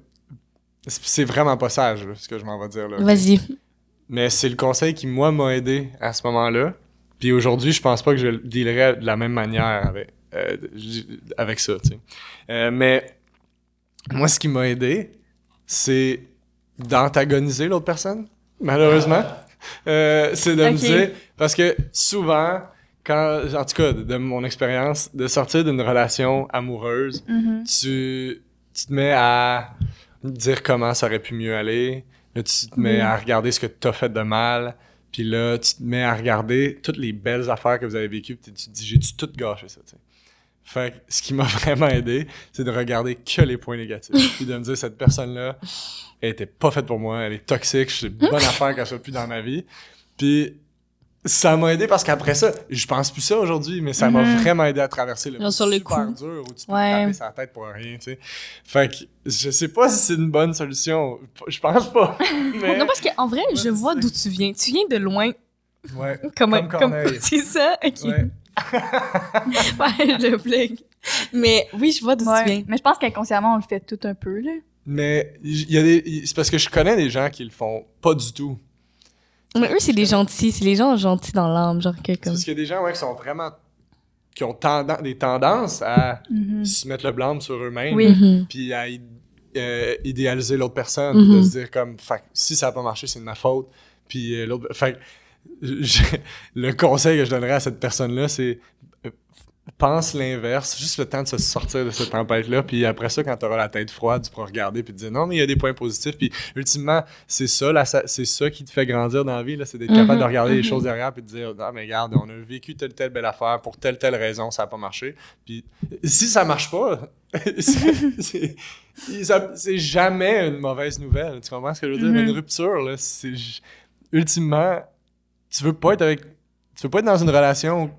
c'est vraiment pas sage là, ce que je m'en vais dire là. Vas-y. Mais c'est le conseil qui moi m'a aidé à ce moment-là. Puis aujourd'hui, je pense pas que je le dealerais de la même manière avec euh, avec ça, tu sais. Euh, mais moi ce qui m'a aidé, c'est d'antagoniser l'autre personne, malheureusement. Euh, c'est de me dire parce que souvent quand en tout cas de, de mon expérience de sortir d'une relation amoureuse, Mhm. tu, tu te mets à dire comment ça aurait pu mieux aller. Là, tu te mets Oui. à regarder ce que tu as fait de mal. Puis là, tu te mets à regarder toutes les belles affaires que vous avez vécues. Puis tu te dis, j'ai-tu tout gâché ça, tu sais. Fait que ce qui m'a vraiment aidé, c'est de regarder que les points négatifs. puis de me dire, cette personne-là, elle était pas faite pour moi. Elle est toxique. C'est une bonne affaire qu'elle soit plus dans ma vie. Puis ça m'a aidé parce qu'après ça, je pense plus ça aujourd'hui, mais ça m'a Mhm. vraiment aidé à traverser le Non, sur le super coup. dur où tu peux Ouais. te taper sa tête pour rien, tu sais. Fait que je sais pas si c'est une bonne solution. Je pense pas. Mais, Non, parce qu'en vrai, je vois d'où tu viens. Tu viens de loin. ouais. Comme, Comme Corneille. c'est ça? Ok. Ouais. Ouais, je blague. Mais oui, je vois d'où tu Ouais. viens. Mais je pense qu'inconsciemment, on le fait tout un peu, là. Mais il y a des. C'est parce que je connais des gens qui le font pas du tout. Mais eux, c'est des gentils. C'est les gens gentils dans l'âme. Genre que C'est comme. parce qu'il y a des gens ouais, qui sont vraiment. qui ont tenden- des tendances à Mhm. se mettre le blâme sur eux-mêmes. Oui. Mhm. Puis à euh, idéaliser l'autre personne. Mhm. De se dire comme. Fait si ça a pas marché, c'est de ma faute. Puis euh, l'autre. Fait le conseil que je donnerais à cette personne-là, c'est. Pense l'inverse, juste le temps de se sortir de cette tempête-là, puis après ça, quand tu auras la tête froide, tu pourras regarder puis te dire non, mais il y a des points positifs, puis ultimement, c'est ça, c'est ça qui te fait grandir dans la vie, là, c'est d'être Mhm, capable de regarder les mhm. choses derrière puis de dire non, mais regarde, on a vécu telle telle belle affaire pour telle telle raison, ça a pas marché, puis si ça marche pas, c'est- jamais une mauvaise nouvelle, tu comprends ce que je veux dire? Mhm. Une rupture, là, c'est ultimement, tu veux pas être avec, tu veux pas être dans une relation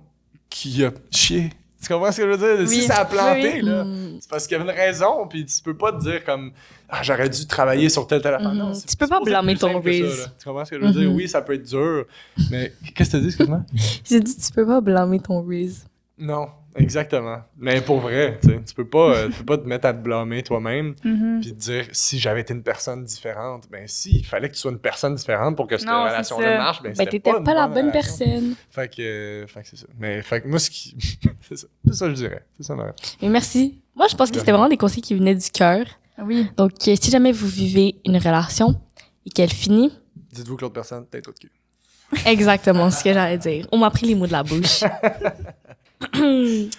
qui a chié. Tu comprends ce que je veux dire? Si ça a planté, Oui, oui. là, c'est parce qu'il y avait une raison, puis tu peux pas te dire comme ah j'aurais dû travailler sur tel tel affaire. Mhm. Non, c'est- Tu peux pas blâmer ton raise. Tu comprends ce que je veux dire? Mhm. Oui, ça peut être dur, mais qu'est-ce que tu dis, excuse-moi? J'ai dit, tu peux pas blâmer ton Reese. Non, exactement. Mais pour vrai, tu sais, tu peux pas, euh, tu peux pas te mettre à te blâmer toi-même Mhm. puis te dire si j'avais été une personne différente, ben si, il fallait que tu sois une personne différente pour que cette relation-là ça. marche, ben, Ben, t'étais pas, une la bonne relation. personne. Fait que, euh, fait que c'est ça. Mais fait que moi, ce qui. c'est ça. C'est ça, je dirais. C'est ça. Mais merci. Moi, je pense que c'était vraiment des conseils qui venaient du cœur. Oui. Donc, euh, si jamais vous vivez une relation et qu'elle finit, Dites-vous que l'autre personne, t'es trop de cul. exactement ce que j'allais dire. On m'a pris les mots de la bouche.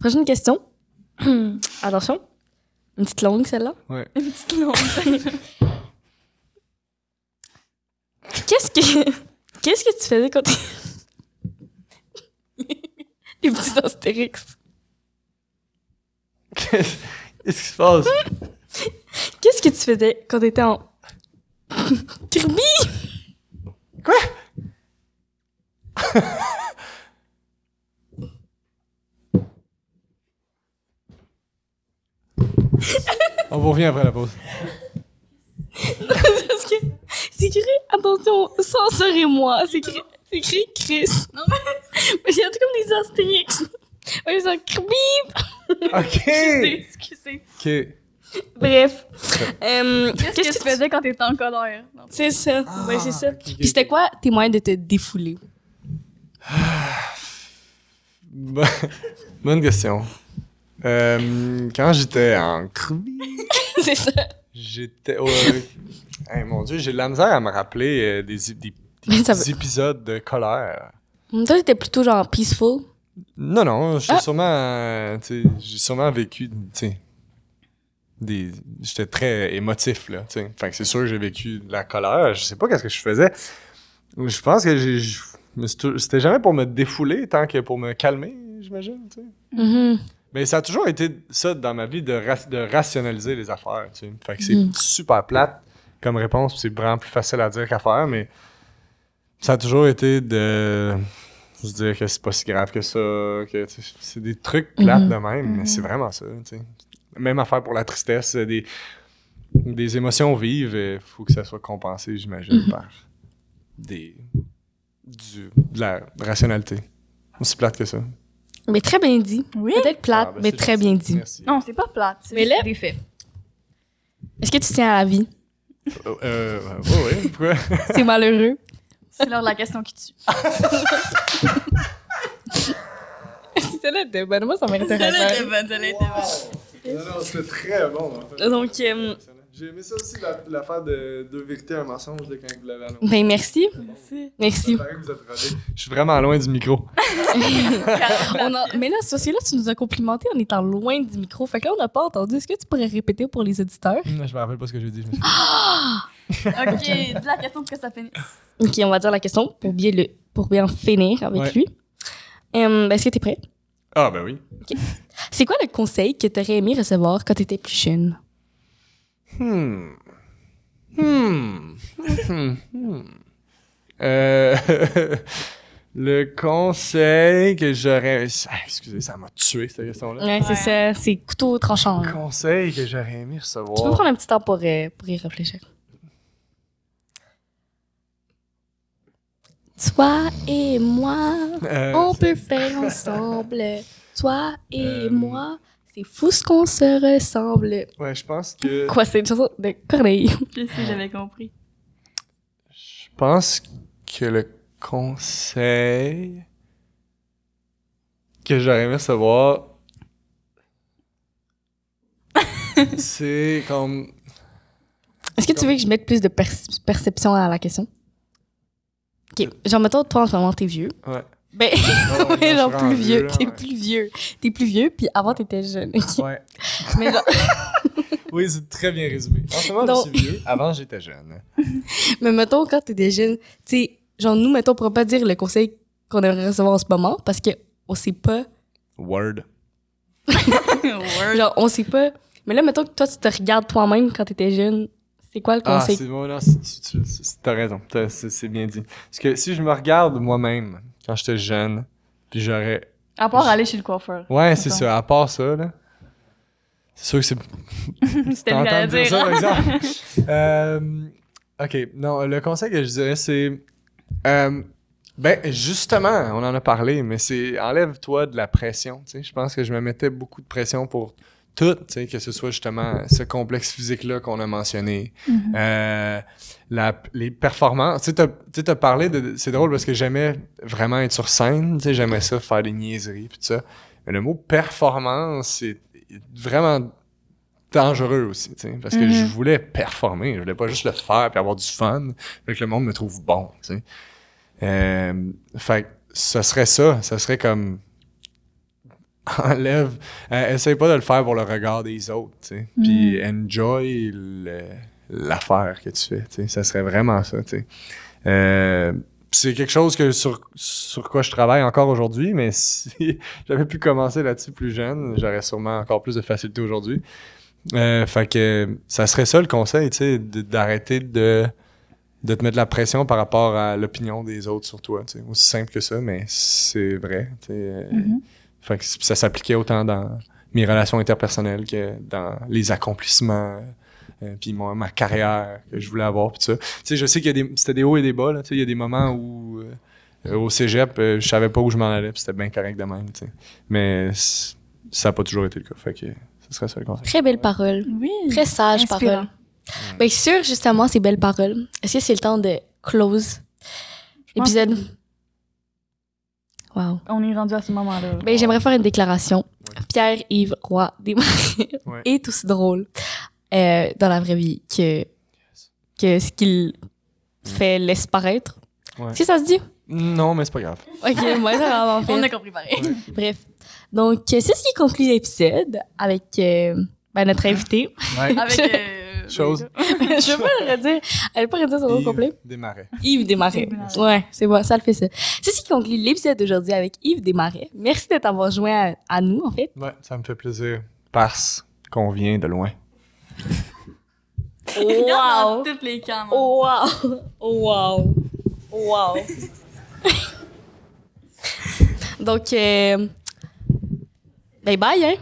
Prochaine question. Attention. Une petite longue, celle-là. Ouais. Une petite longue. Qu'est-ce que, qu'est-ce que tu faisais quand t'es... les petits astérix. Qu'est-ce qui se passe? Qu'est-ce que tu faisais quand t'étais en... Kirby! Quoi? On vous revient après la pause. Parce que c'est écrit, attention, censurez-moi. C'est écrit, c'est écrit Chris. Non, mais. Il y a tout comme des astérix. Ouais, c'est un Kirby! OK! Excusez. OK. Bref. Euh, Qu'est-ce que tu faisais quand t'étais en colère? C'est ça. ouais, c'est ça. Puis c'était quoi tes moyens de te défouler? Bo- Bonne question. Euh, quand j'étais en c'est ça. j'étais. Hey, mon Dieu, j'ai de la misère à me rappeler euh, des, des, des ça petits épisodes de colère. Toi, t'étais plutôt genre peaceful? Non, non, j'étais Ah. sûrement. euh, j'ai sûrement vécu. Des... J'étais très émotif, là. Fait que c'est sûr que j'ai vécu de la colère. Je sais pas qu'est-ce que je faisais. Je pense que j'ai. C'était jamais pour me défouler tant que pour me calmer, j'imagine, tu sais. Mais ça a toujours été ça dans ma vie de, ra- de rationaliser les affaires, tu sais. Fait que c'est Mhm. super plate comme réponse, c'est vraiment plus facile à dire qu'à faire, mais ça a toujours été de se dire que c'est pas si grave que ça, que tu sais, c'est des trucs plates Mhm. de même, mais c'est vraiment ça, tu sais. Même affaire pour la tristesse, des, des émotions vives, il faut que ça soit compensé, j'imagine, Mhm. par des, du, de la rationalité. Aussi plate que ça. Mais très bien dit. Oui. Peut-être plate, Ah, ben, mais très bien dit. Merci. Non, c'est pas plate. C'est Mais là- des faits. Est-ce que tu tiens à la vie? Euh, euh, ouais, ouais, pourquoi? C'est malheureux. C'est l'heure de la question qui tue. Celle-là était bonne. Moi, ça m'intéresse. bonne, celle-là était bonne. non, non, c'était très bon, en fait. Donc, euh, J'ai aimé ça aussi, la- l'affaire de deux vérités, un mensonge, quand vous l'avez annoncé. ben merci. Merci. Merci. Ça paraît que vous êtes rodés. Je suis vraiment loin du micro. On a- Mais là, c'est là, tu nous as complimenté en étant loin du micro. Fait que là, on n'a pas entendu. Est-ce que tu pourrais répéter pour les auditeurs? Je me rappelle pas ce que j'ai dit. Je me suis... Ok, dis la question pour que ça finisse. Ok, on va dire la question pour bien, le, pour bien finir avec Ouais. lui. Euh, ben, Est-ce que tu es prêt? Ah, ben oui. C'est quoi le conseil que tu aurais aimé recevoir quand tu étais plus jeune? Hmm. Hmm. Hmm. Hmm. Euh, le conseil que j'aurais. Ah, excusez, ça m'a tué cette question-là. Ouais, c'est ça. C'est couteau tranchant. Le conseil que j'aurais aimé Tu peux recevoir. prendre un petit temps pour, euh, pour y réfléchir. Toi et moi, Euh, on peut faire ensemble. Toi et Euh, moi, c'est fou ce qu'on se ressemble. Ouais, je pense que. Quoi, c'est une chanson de Corneille? Je sais, j'avais compris. Je pense que le conseil que j'aurais aimé recevoir, c'est comme. Est-ce que tu veux que je mette plus de perc- perception à la question? Ok, genre, mettons, toi, en ce moment, t'es vieux. Ouais. Ben, Oh, ouais, genre, plus vieux. là, T'es ouais. plus vieux. T'es plus vieux, puis avant, t'étais jeune. Ouais. Mais genre, Oui, c'est très bien résumé. En ce moment, Donc- je suis vieux. Avant, j'étais jeune. mais mettons, quand t'étais jeune, tu sais, genre, nous, mettons, on pourrait pas dire le conseil qu'on aimerait recevoir en ce moment, parce que on sait pas. Word. Word. Genre, on sait pas. Mais là, mettons que toi, tu te regardes toi-même quand t'étais jeune. C'est quoi le Ah, conseil? c'est bon, non, c'est- tu- tu- c'est- t'as raison. C'est bien dit. Parce que si je me regarde moi-même quand j'étais jeune, puis j'aurais À part aller chez le coiffeur. Ouais, c'est ça. À part ça, là. C'est sûr que c'est C'était à dire dire. ça, par exemple. Euh, ok, non, le conseil que je dirais, c'est. euh, ben, justement, on en a parlé, mais c'est enlève-toi de la pression. Tu sais, je pense que je me mettais beaucoup de pression pour tout, tu sais, que ce soit justement ce complexe physique-là qu'on a mentionné, Mhm. euh, la, les performances. Tu sais, t'as- tu sais, t'as parlé de. C'est drôle parce que j'aimais vraiment être sur scène, tu sais, j'aimais ça, faire des niaiseries, puis tout ça. Mais le mot performance, c'est vraiment dangereux aussi, tu sais, parce que je voulais performer, je voulais pas juste le faire puis avoir du fun, fait que le monde me trouve bon, tu sais. Euh, fait que ce serait ça, ce serait comme enlève, euh, essaye pas de le faire pour le regard des autres, tu sais, puis enjoy le- l'affaire que tu fais, tu sais, ça serait vraiment ça, tu sais. Euh, c'est quelque chose que sur, sur quoi je travaille encore aujourd'hui, mais si j'avais pu commencer là-dessus plus jeune, j'aurais sûrement encore plus de facilité aujourd'hui. Euh, fait que ça serait ça le conseil, tu sais, d'arrêter de, de te mettre la pression par rapport à l'opinion des autres sur toi. tu sais. Aussi simple que ça, mais c'est vrai. tu sais. Mhm. Fait que c- ça s'appliquait autant dans mes relations interpersonnelles que dans les accomplissements. euh, puis mon- ma carrière que je voulais avoir puis ça. Tu sais, je sais qu'il y a des c'était des hauts et des bas là, tu sais, il y a des moments où euh, au cégep, euh, je savais pas où je m'en allais, puis c'était bien correct de même, tu sais. Mais ça a pas toujours été le cas, fait que ce serait ça le conseil. Très belle parole. Oui. Très sage Inspirant. parole. Bien sûr, justement, ces belles paroles. Est-ce que c'est le temps de close l'épisode? Wow. On est rendu à ce moment-là. Ben, j'aimerais faire une déclaration. Pierre-Yves Roy Desmarais Ouais. est aussi drôle euh, dans la vraie vie que, que ce qu'il fait laisse paraître. Ouais. Si ça se dit? Non, mais c'est pas grave. Ok, moi, ça vraiment fait. On a compris pareil. Bref. Donc, c'est ce qui conclut l'épisode avec euh, ben, notre invité. Ouais. Avec. euh, Chose. Je veux pas le redire. Elle veut pas redire son nom complet. Démarrer. Yves Desmarais. Yves Desmarais. Ouais, c'est bon, ça le fait ça. C'est ce qui conclut l'épisode d'aujourd'hui avec Yves Desmarais. Merci de t'avoir joint à, à nous, en fait. Ouais, ça me fait plaisir. Parce qu'on vient de loin. Dans toutes les caméras. Wow! Wow! Wow! Donc, euh, bye bye, hein?